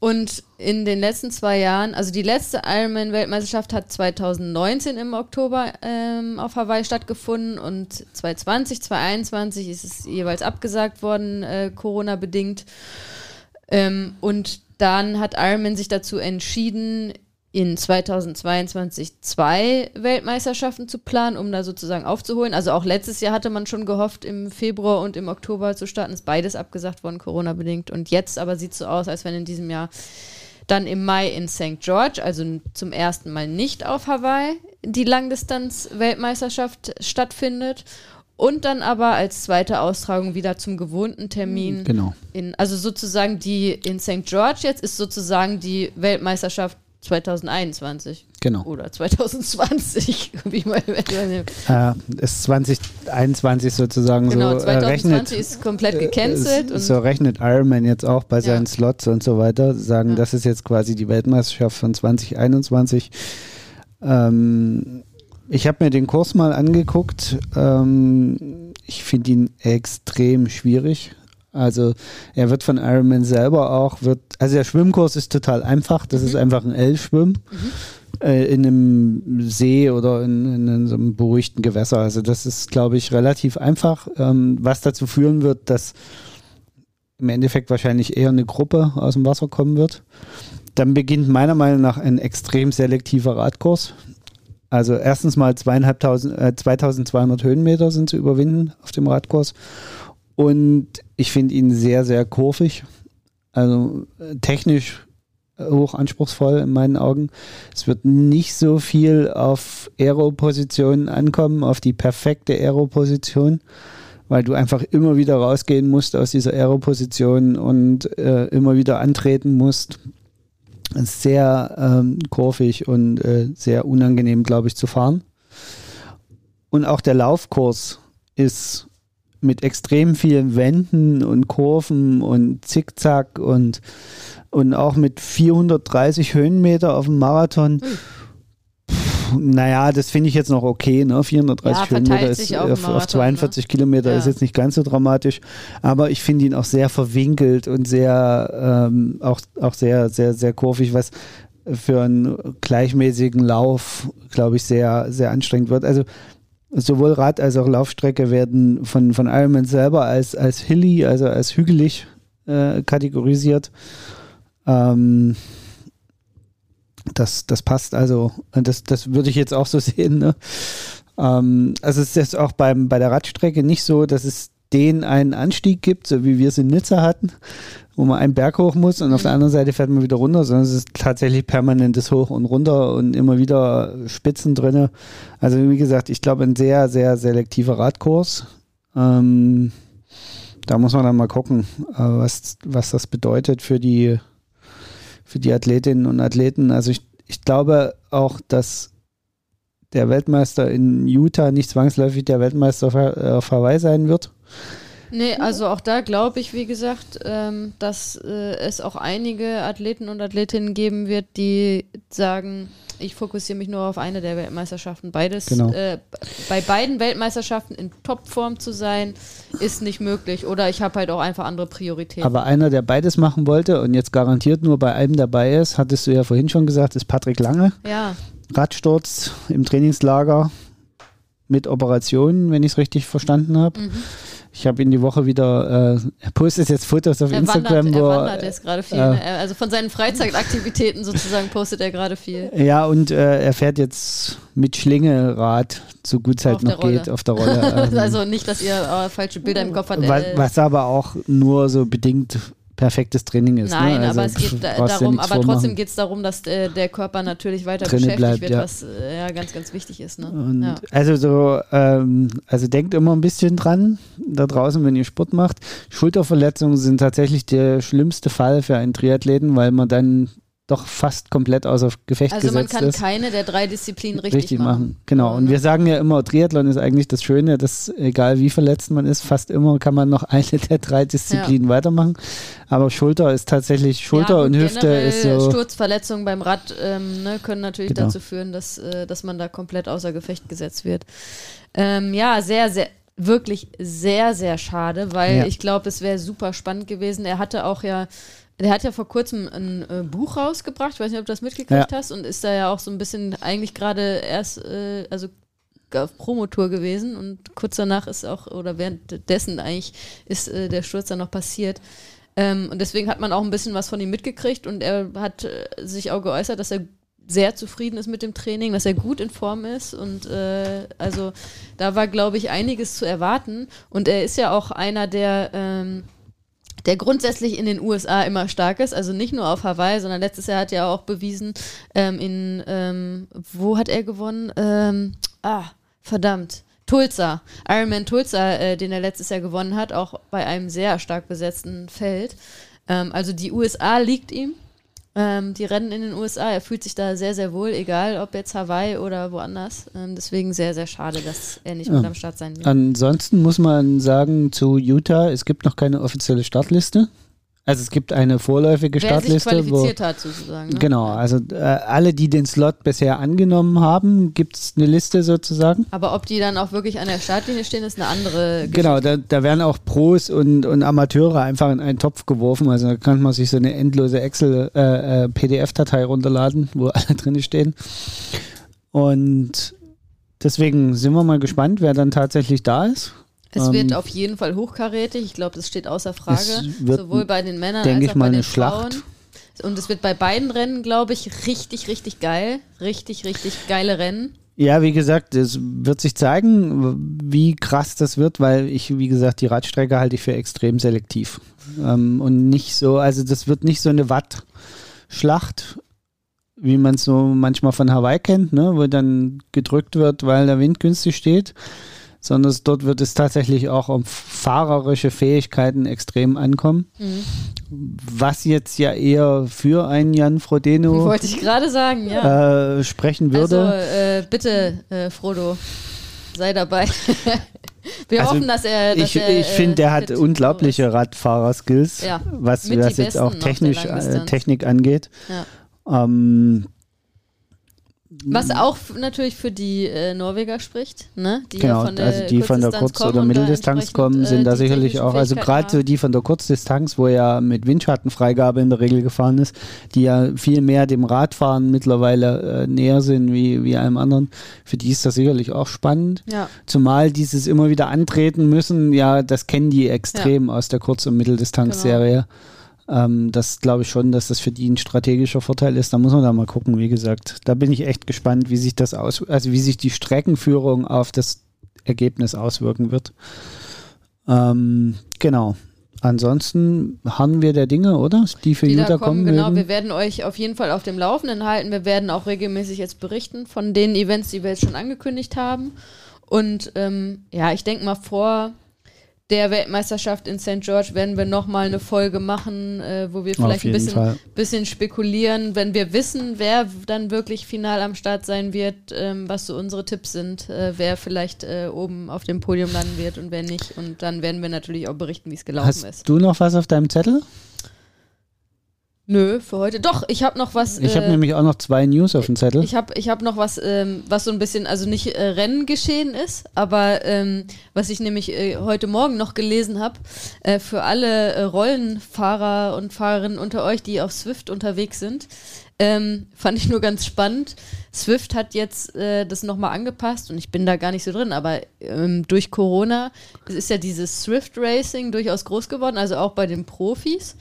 Und in den letzten zwei Jahren, also die letzte Ironman-Weltmeisterschaft hat 2019 im Oktober ähm, auf Hawaii stattgefunden und 2020, 2021 ist es jeweils abgesagt worden, äh, Corona-bedingt. Ähm, und dann hat Ironman sich dazu entschieden, in 2022 zwei Weltmeisterschaften zu planen, um da sozusagen aufzuholen. Also auch letztes Jahr hatte man schon gehofft, im Februar und im Oktober zu starten. Ist beides abgesagt worden, Corona-bedingt. Und jetzt aber sieht es so aus, als wenn in diesem Jahr dann im Mai in St. George, also zum ersten Mal nicht auf Hawaii, die Langdistanz-Weltmeisterschaft stattfindet. Und dann aber als zweite Austragung wieder zum gewohnten Termin. Genau. In, also sozusagen die in St. George jetzt ist sozusagen die Weltmeisterschaft 2021. Genau. Oder 2020, wie man äh, Ist 2021 sozusagen genau, so. Genau, 2020 äh, rechnet, ist komplett gecancelt. Äh, so rechnet Ironman jetzt auch bei seinen ja. Slots und so weiter. Sagen, ja. das ist jetzt quasi die Weltmeisterschaft von 2021. Ähm, ich habe mir den Kurs mal angeguckt. Ähm, ich finde ihn extrem schwierig. Also er wird von Ironman selber auch, wird, also der Schwimmkurs ist total einfach, das mhm. ist einfach ein L-Schwimmen mhm. äh, in einem See oder in, in, so einem beruhigten Gewässer. Also das ist, glaube ich, relativ einfach, ähm, was dazu führen wird, dass im Endeffekt wahrscheinlich eher eine Gruppe aus dem Wasser kommen wird. Dann beginnt meiner Meinung nach ein extrem selektiver Radkurs. Also erstens mal zweieinhalbtausend, äh, 2200 Höhenmeter sind zu überwinden auf dem Radkurs. Und ich finde ihn sehr, sehr kurvig. Also äh, technisch äh, hoch anspruchsvoll in meinen Augen. Es wird nicht so viel auf Aero-Positionen ankommen, auf die perfekte Aero-Position, weil du einfach immer wieder rausgehen musst aus dieser Aero-Position und äh, immer wieder antreten musst. Sehr ähm, kurvig und äh, sehr unangenehm, glaube ich, zu fahren. Und auch der Laufkurs ist mit extrem vielen Wänden und Kurven und Zickzack und, und auch mit 430 Höhenmeter auf dem Marathon. naja, das finde ich jetzt noch okay, ne? 430 ja, Höhenmeter ist auf, Marathon, auf, 42 ne? Kilometer ja. ist jetzt nicht ganz so dramatisch, aber ich finde ihn auch sehr verwinkelt und sehr ähm, auch, auch sehr, sehr, sehr kurvig, was für einen gleichmäßigen Lauf, glaube ich, sehr, sehr anstrengend wird. Also sowohl Rad- als auch Laufstrecke werden von, von Ironman selber als, als hilly, also als hügelig äh, kategorisiert. Ähm, das, das passt also, das, das würde ich jetzt auch so sehen. Ne? Ähm, also es ist jetzt auch beim, bei der Radstrecke nicht so, dass es den einen Anstieg gibt, so wie wir es in Nizza hatten, wo man einen Berg hoch muss und auf der anderen Seite fährt man wieder runter, sondern es ist tatsächlich permanentes Hoch und Runter und immer wieder Spitzen drinne. Also wie gesagt, ich glaube ein sehr, sehr selektiver Radkurs. Ähm, da muss man dann mal gucken, äh, was, was das bedeutet für die, für die Athletinnen und Athleten. Also ich, ich glaube auch, dass der Weltmeister in Utah nicht zwangsläufig der Weltmeister auf Hawaii sein wird. Nee, also auch da glaube ich, wie gesagt, ähm, dass äh, es auch einige Athleten und Athletinnen geben wird, die sagen, ich fokussiere mich nur auf eine der Weltmeisterschaften. Beides, genau. äh, bei beiden Weltmeisterschaften in Topform zu sein, ist nicht möglich. Oder ich habe halt auch einfach andere Prioritäten. Aber einer, der beides machen wollte und jetzt garantiert nur bei einem dabei ist, hattest du ja vorhin schon gesagt, ist Patrick Lange. Ja. Radsturz im Trainingslager mit Operationen, wenn ich es richtig verstanden habe. Mhm. Ich habe ihn die Woche wieder, äh, er postet jetzt Fotos auf er Instagram. Wandert, er wandert jetzt gerade viel. Äh, ne? also von seinen Freizeitaktivitäten sozusagen postet er gerade viel. Ja, und äh, er fährt jetzt mit Schlingerad, so gut es halt noch geht, auf der Rolle. Ähm, also nicht, dass ihr äh, falsche Bilder im Kopf habt. Was, äh, was aber auch nur so bedingt perfektes Training ist. Ne? Nein, ne? also, aber es geht da, darum, aber trotzdem geht es darum, dass äh, der Körper natürlich weiter beschäftigt bleibt, wird, ja. was äh, ja ganz, ganz wichtig ist. Ne? Ja. Also so, ähm, also denkt immer ein bisschen dran, da draußen, wenn ihr Sport macht. Schulterverletzungen sind tatsächlich der schlimmste Fall für einen Triathleten, weil man dann doch fast komplett außer Gefecht also gesetzt ist. Also man kann keine der drei Disziplinen richtig, richtig machen. machen. Genau. Und wir sagen ja immer, Triathlon ist eigentlich das Schöne, dass egal wie verletzt man ist, fast immer kann man noch eine der drei Disziplinen ja. weitermachen. Aber Schulter ist tatsächlich, Schulter ja, und Hüfte ist so. Sturzverletzungen beim Rad ähm, ne, können natürlich genau. dazu führen, dass, äh, dass man da komplett außer Gefecht gesetzt wird. Ähm, ja, sehr, sehr, wirklich sehr, sehr schade, weil ja. ich glaube, es wäre super spannend gewesen. Er hatte auch ja der hat ja vor kurzem ein äh, Buch rausgebracht, ich weiß nicht, ob du das mitgekriegt ja. hast, und ist da ja auch so ein bisschen eigentlich gerade erst, äh, also auf Promotour gewesen. Und kurz danach ist auch, oder währenddessen eigentlich, ist äh, der Sturz dann noch passiert. Ähm, und deswegen hat man auch ein bisschen was von ihm mitgekriegt. Und er hat äh, sich auch geäußert, dass er sehr zufrieden ist mit dem Training, dass er gut in Form ist. Und äh, also da war, glaube ich, einiges zu erwarten. Und er ist ja auch einer der ähm, der grundsätzlich in den USA immer stark ist, also nicht nur auf Hawaii, sondern letztes Jahr hat er auch bewiesen, ähm, in, ähm, wo hat er gewonnen? Ähm, ah, verdammt. Tulsa, Ironman Tulsa, äh, den er letztes Jahr gewonnen hat, auch bei einem sehr stark besetzten Feld. Ähm, also die USA liegt ihm ähm, die Rennen in den USA. Er fühlt sich da sehr, sehr wohl, egal ob jetzt Hawaii oder woanders. Ähm, deswegen sehr, sehr schade, dass er nicht ja. mit am Start sein wird. Ansonsten muss man sagen zu Utah, es gibt noch keine offizielle Startliste. Also es gibt eine vorläufige Wer Startliste. Sich qualifiziert wo, hat sozusagen. Ne? Genau, also äh, alle, die den Slot bisher angenommen haben, gibt es eine Liste sozusagen. Aber ob die dann auch wirklich an der Startlinie stehen, ist eine andere Geschichte. Genau, da, da werden auch Pros und, und Amateure einfach in einen Topf geworfen. Also da kann man sich so eine endlose Excel-PDF-Datei äh, äh, runterladen, wo alle drin stehen. Und deswegen sind wir mal gespannt, wer dann tatsächlich da ist. Es ähm, wird auf jeden Fall hochkarätig. Ich glaube, das steht außer Frage. Sowohl bei den Männern als auch bei den Frauen. Schlacht. Und es wird bei beiden Rennen, glaube ich, richtig, richtig geil. Richtig, richtig geile Rennen. Ja, wie gesagt, es wird sich zeigen, wie krass das wird, weil ich, wie gesagt, die Radstrecke halte ich für extrem selektiv. Ähm, und nicht so, also das wird nicht so eine Watt-Schlacht, wie man es so manchmal von Hawaii kennt, ne, wo dann gedrückt wird, weil der Wind günstig steht sondern dort wird es tatsächlich auch um fahrerische Fähigkeiten extrem ankommen. Mhm. Was jetzt ja eher für einen Jan Frodeno wollte ich gerade sagen, ja. Äh, sprechen würde. Also äh, bitte, äh, Frodo, sei dabei. Wir also hoffen, dass er. Dass ich ich finde, der hat unglaubliche Radfahrerskills, ja, was, was jetzt auch technisch, äh, Technik angeht. Ja. Ähm, was auch natürlich für die äh, Norweger spricht, ne? Die genau, ja von der also die von der Kurz- oder Mitteldistanz kommen, sind äh, da sicherlich auch, also gerade so die von der Kurzdistanz, wo er mit Windschattenfreigabe in der Regel gefahren ist, die ja viel mehr dem Radfahren mittlerweile äh, näher sind wie, wie einem anderen, für die ist das sicherlich auch spannend. Ja. Zumal dieses immer wieder antreten müssen, ja, das kennen die extrem ja. aus der Kurz- und Mitteldistanzserie. Ähm, das glaube ich schon, dass das für die ein strategischer Vorteil ist. Da muss man da mal gucken, wie gesagt. Da bin ich echt gespannt, wie sich das aus, also wie sich die Streckenführung auf das Ergebnis auswirken wird. Ähm, genau. Ansonsten haben wir der Dinge, oder? Die für Die Utah kommen, kommen. genau. Wir werden euch auf jeden Fall auf dem Laufenden halten. Wir werden auch regelmäßig jetzt berichten von den Events, die wir jetzt schon angekündigt haben. Und ähm, ja, ich denke mal vor der Weltmeisterschaft in St. George werden wir nochmal eine Folge machen, äh, wo wir vielleicht ein bisschen, bisschen spekulieren, wenn wir wissen, wer dann wirklich final am Start sein wird, ähm, was so unsere Tipps sind, äh, wer vielleicht äh, oben auf dem Podium landen wird und wer nicht. Und dann werden wir natürlich auch berichten, wie es gelaufen Hast ist. du noch was auf deinem Zettel? Nö, für heute. Doch, ich habe noch was. Ich habe äh, nämlich auch noch zwei News auf dem Zettel. Ich habe ich hab noch was, ähm, was so ein bisschen, also nicht äh, Rennen geschehen ist, aber ähm, was ich nämlich äh, heute Morgen noch gelesen habe, äh, für alle äh, Rollenfahrer und Fahrerinnen unter euch, die auf Swift unterwegs sind, ähm, fand ich nur ganz spannend. Swift hat jetzt äh, das nochmal angepasst und ich bin da gar nicht so drin, aber ähm, durch Corona ist ja dieses Swift Racing durchaus groß geworden, also auch bei den Profis.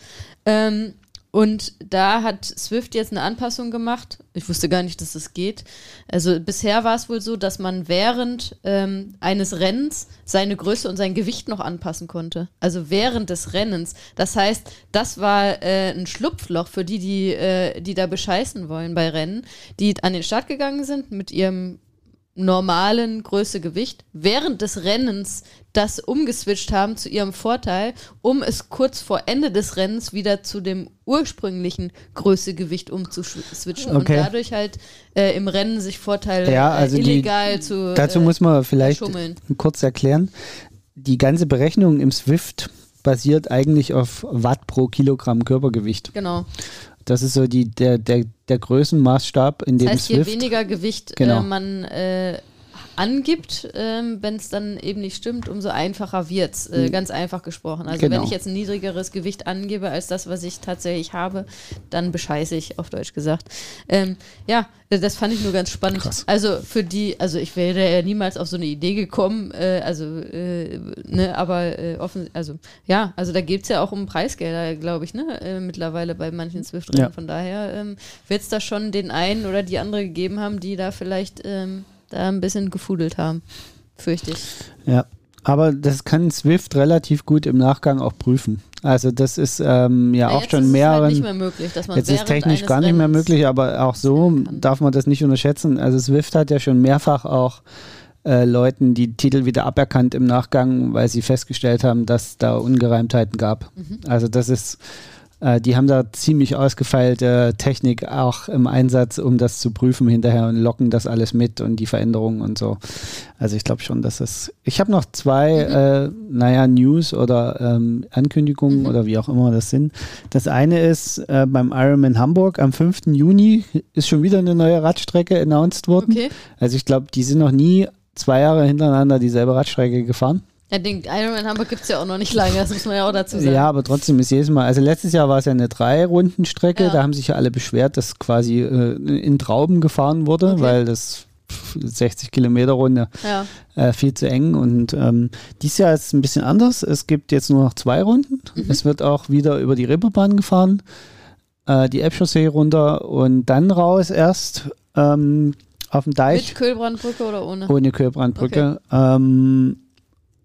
Ähm, und da hat Swift jetzt eine Anpassung gemacht. Ich wusste gar nicht, dass das geht. Also bisher war es wohl so, dass man während ähm, eines Rennens seine Größe und sein Gewicht noch anpassen konnte. Also während des Rennens. Das heißt, das war äh, ein Schlupfloch für die, die, äh, die da bescheißen wollen bei Rennen, die an den Start gegangen sind mit ihrem normalen Größe Gewicht während des Rennens das umgeswitcht haben zu ihrem Vorteil, um es kurz vor Ende des Rennens wieder zu dem ursprünglichen Größe Gewicht umzuswitchen und Okay. dadurch halt äh, im Rennen sich Vorteile Ja, also äh, die- illegal zu Dazu äh, muss man vielleicht schummeln. kurz erklären. Die ganze Berechnung im Swift basiert eigentlich auf Watt pro Kilogramm Körpergewicht. Genau. Das ist so die, der, der, der Größenmaßstab, in dem Das heißt, je Swift. weniger Gewicht Genau. äh, man äh, angibt, ähm, wenn es dann eben nicht stimmt, umso einfacher wird es, äh, ganz einfach gesprochen. Also Genau. wenn ich jetzt ein niedrigeres Gewicht angebe als das, was ich tatsächlich habe, dann bescheiße ich, auf Deutsch gesagt. Ähm, ja, äh, das fand ich nur ganz spannend. Krass. Also für die, also ich wäre ja niemals auf so eine Idee gekommen, äh, also, äh, ne, aber äh, offen, also ja, also da geht es ja auch um Preisgelder, glaube ich, ne, äh, mittlerweile bei manchen Swift-Rennen. Ja. Von daher ähm, wird es da schon den einen oder die andere gegeben haben, die da vielleicht ähm, da ein bisschen gefudelt haben. Fürchte ich. Ja. Aber das kann Swift relativ gut im Nachgang auch prüfen. Also das ist ähm, ja Na, auch schon mehreren. Halt nicht mehr möglich, dass man Jetzt ist technisch gar nicht mehr möglich, aber auch so darf man das nicht unterschätzen. Also Swift hat ja schon mehrfach auch äh, Leuten die Titel wieder aberkannt im Nachgang, weil sie festgestellt haben, dass da Ungereimtheiten gab. Mhm. Also das ist, äh, die haben da ziemlich ausgefeilte Technik auch im Einsatz, um das zu prüfen hinterher und locken das alles mit und die Veränderungen und so. Also ich glaube schon, dass das. Ich habe noch zwei, äh, naja, News oder ähm, Ankündigungen Mhm. oder wie auch immer das sind. Das eine ist äh, beim Ironman Hamburg am 5. Juni ist schon wieder eine neue Radstrecke announced worden. Okay. Also ich glaube, die sind noch nie zwei Jahre hintereinander dieselbe Radstrecke gefahren. Ja, den Ironman Hamburg gibt es ja auch noch nicht lange, das muss man ja auch dazu sagen. Ja, aber trotzdem ist jedes Mal, also letztes Jahr war es ja eine Drei-Runden-Strecke, Ja. da haben sich ja alle beschwert, dass quasi äh, in Trauben gefahren wurde, Okay. weil das 60 Kilometer Runde Ja. äh, viel zu eng und ähm, dieses Jahr ist es ein bisschen anders. Es gibt jetzt nur noch zwei Runden. Mhm. Es wird auch wieder über die Reeperbahn gefahren, äh, die Ebbscher runter und dann raus erst ähm, auf dem Deich Mit Kölbrandbrücke oder ohne? ohne Kölbrandbrücke. Ähm,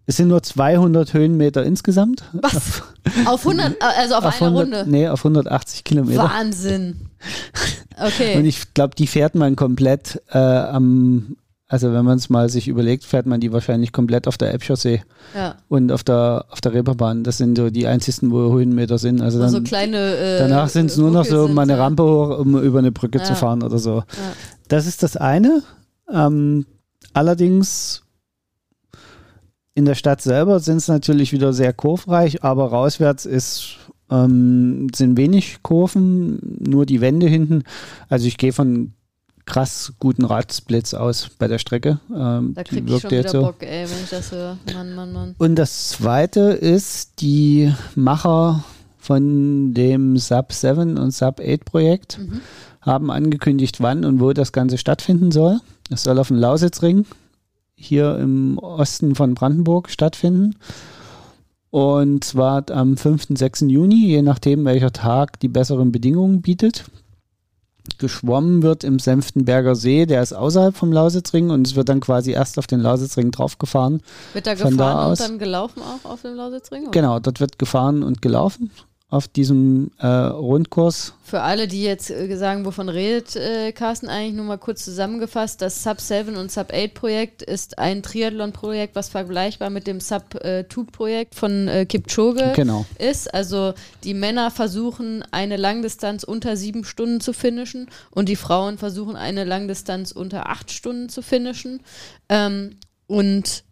es sind nur 200 Höhenmeter insgesamt. Was? Auf 100, also auf, einer 100, Runde? Nee, auf 180 Kilometer. Wahnsinn. Okay. Und ich glaube, die fährt man komplett äh, am, also wenn man es mal sich überlegt, fährt man die wahrscheinlich komplett auf der Ebbscher ja. und auf der, auf der Reeperbahn. Das sind so die einzigsten, wo Höhenmeter sind. Also Wo dann, so kleine. Äh, danach sind es nur noch so mal eine. Rampe hoch, um über eine Brücke zu Ja. fahren oder so. Ja. Das ist das eine. Ähm, allerdings in der Stadt selber sind es natürlich wieder sehr kurvreich, aber rauswärts ist, ähm, sind wenig Kurven, nur die Wände hinten. Also ich gehe von krass guten Radsplits aus bei der Strecke. Ähm, Da krieg ich schon wieder so. Bock, ey, wenn ich das höre. Mann, Mann, Mann. Und das zweite ist die Macher von dem Sub 7 und Sub 8 Projekt Mhm. haben angekündigt, wann und wo das Ganze stattfinden soll. Es soll auf dem Lausitzring hier im Osten von Brandenburg stattfinden. Und zwar am 5. 6. Juni, je nachdem, welcher Tag die besseren Bedingungen bietet. Geschwommen wird im Senftenberger See, der ist außerhalb vom Lausitzring und es wird dann quasi erst auf den Lausitzring draufgefahren. Wird da Von gefahren da und dann gelaufen auch auf dem Lausitzring? oder? Genau, dort wird gefahren und gelaufen auf diesem äh, Rundkurs. Für alle, die jetzt äh, sagen, wovon redet äh, Carsten, eigentlich nur mal kurz zusammengefasst, das Sub 7 und Sub 8 Projekt ist ein Triathlon-Projekt, was vergleichbar mit dem Sub 2 Projekt von äh, Kipchoge Genau. ist. Also die Männer versuchen eine Langdistanz unter sieben Stunden zu finishen und die Frauen versuchen eine Langdistanz unter acht Stunden zu finishen. Ähm, und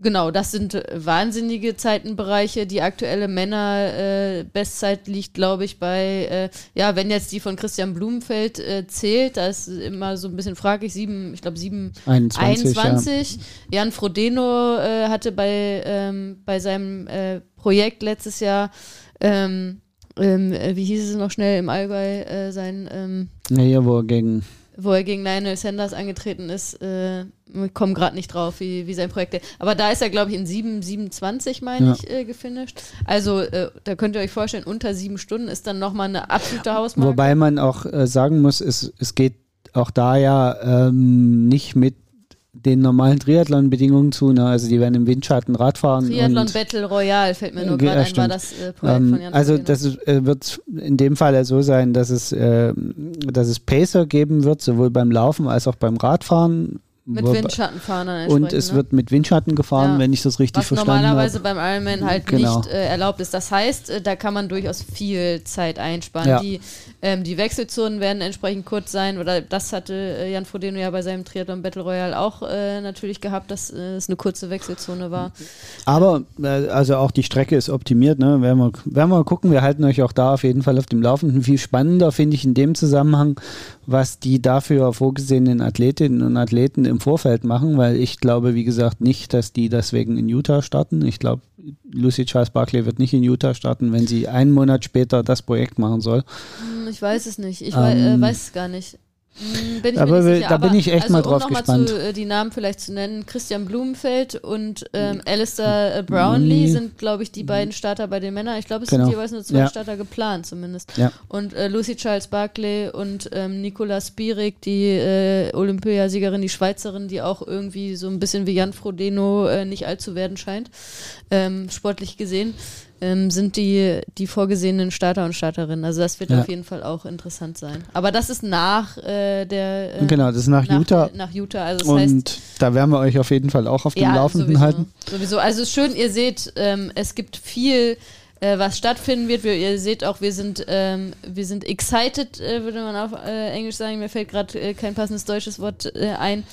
Genau, das sind äh, wahnsinnige Zeitenbereiche. Die aktuelle Männer-Bestzeit liegt, glaube ich, bei, äh, ja, wenn jetzt die von Christian Blumenfeld äh, zählt, da ist immer so ein bisschen fraglich, sieben, ich glaube, sieben 21, 21. Jan Frodeno äh, hatte bei, ähm, bei seinem äh, Projekt letztes Jahr, ähm, ähm, äh, wie hieß es noch schnell im Allgäu, äh, sein, ähm, Ja. Ja, wo er gegen wo er gegen Lionel Sanders angetreten ist, äh, wir kommen gerade nicht drauf, wie, wie sein Projekt ist. Aber da ist er, glaube ich, in 7, 27, meine Ja. ich, äh, gefinisht. Also äh, da könnt ihr euch vorstellen, unter sieben Stunden ist dann nochmal eine absolute Hausmarke. Wobei man auch äh, sagen muss, es, es geht auch da ja ähm, nicht mit den normalen Triathlon-Bedingungen zu. Ne? Also die werden im Windschatten Radfahren. Triathlon Battle Royale fällt mir nur Ge- gerade ja, ein, war das äh, Projekt ähm, von Jan also Frodeno. das äh, wird in dem Fall so sein, dass es, äh, dass es Pacer geben wird, sowohl beim Laufen als auch beim Radfahren. Mit Windschattenfahren dann Und es ne? wird mit Windschatten gefahren, Ja. wenn ich das richtig Was verstanden normalerweise habe. beim Ironman halt Genau. nicht äh, erlaubt ist. Das heißt, äh, da kann man durchaus viel Zeit einsparen. Ja. Die, ähm, die Wechselzonen werden entsprechend kurz sein. Oder das hatte äh, Jan Frodeno ja bei seinem Triathlon Battle Royale auch äh, natürlich gehabt, dass äh, es eine kurze Wechselzone war. Aber äh, also auch die Strecke ist optimiert. Ne? Werden, wir, werden wir mal gucken. Wir halten euch auch da auf jeden Fall auf dem Laufenden. Viel spannender finde ich in dem Zusammenhang, was die dafür vorgesehenen Athletinnen und Athleten im Vorfeld machen, weil ich glaube, wie gesagt, nicht, dass die deswegen in Utah starten. Ich glaube, Lucy Charles Barkley wird nicht in Utah starten, wenn sie einen Monat später das Projekt machen soll. Hm, ich weiß es nicht. Ich Ähm, äh, weiß es gar nicht. Hm, Bin ich aber mir nicht wir- sicher. da bin Aber, ich echt also, mal um drauf noch gespannt. Mal zu, äh, die Namen vielleicht zu nennen. Christian Blumenfeld und ähm, Alistair äh, Brownlee Nee. sind, glaube ich, die beiden Starter bei den Männern. Ich glaube, es Genau. sind jeweils nur zwei Ja. Starter geplant zumindest. Ja. Und äh, Lucy Charles Barclay und ähm, Nicola Spirik, die äh, Olympiasiegerin, die Schweizerin, die auch irgendwie so ein bisschen wie Jan Frodeno äh, nicht alt zu werden scheint, ähm, sportlich gesehen, ähm, sind die, die vorgesehenen Starter und Starterinnen. Also das wird Ja. auf jeden Fall auch interessant sein. Aber das ist nach äh, der äh, genau, das ist nach, nach Utah. Nach Utah. Also das heißt, Und da werden wir euch auf jeden Fall auch auf dem ja, Laufenden sowieso, halten. Sowieso. Also es ist schön, ihr seht, ähm, es gibt viel, äh, was stattfinden wird. Wir, ihr seht auch, wir sind, ähm, wir sind excited, äh, würde man auf äh, Englisch sagen. Mir fällt gerade äh, kein passendes deutsches Wort äh, ein.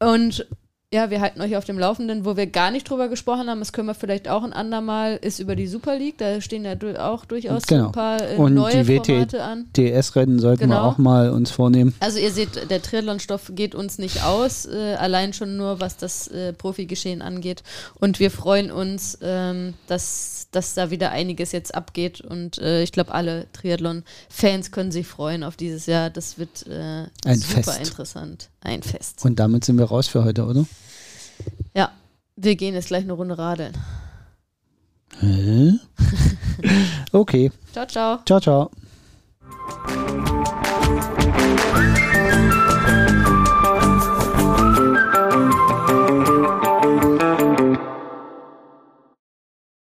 Und ja, wir halten euch auf dem Laufenden, wo wir gar nicht drüber gesprochen haben. Das können wir vielleicht auch ein andermal, ist über die Super League. Da stehen ja auch durchaus Genau. ein paar äh, Und neue die Formate an. DS-Rennen sollten wir Genau. auch mal uns vornehmen. Also ihr seht, der Triathlon-Stoff geht uns nicht aus, äh, allein schon nur, was das äh, Profigeschehen angeht. Und wir freuen uns, ähm, dass, dass da wieder einiges jetzt abgeht. Und äh, ich glaube, alle Triathlon-Fans können sich freuen auf dieses Jahr. Das wird äh, super Fest. interessant ein Fest. Und damit sind wir raus für heute, oder? Ja, wir gehen jetzt gleich eine Runde radeln. Hä? okay. Ciao, ciao. Ciao, ciao.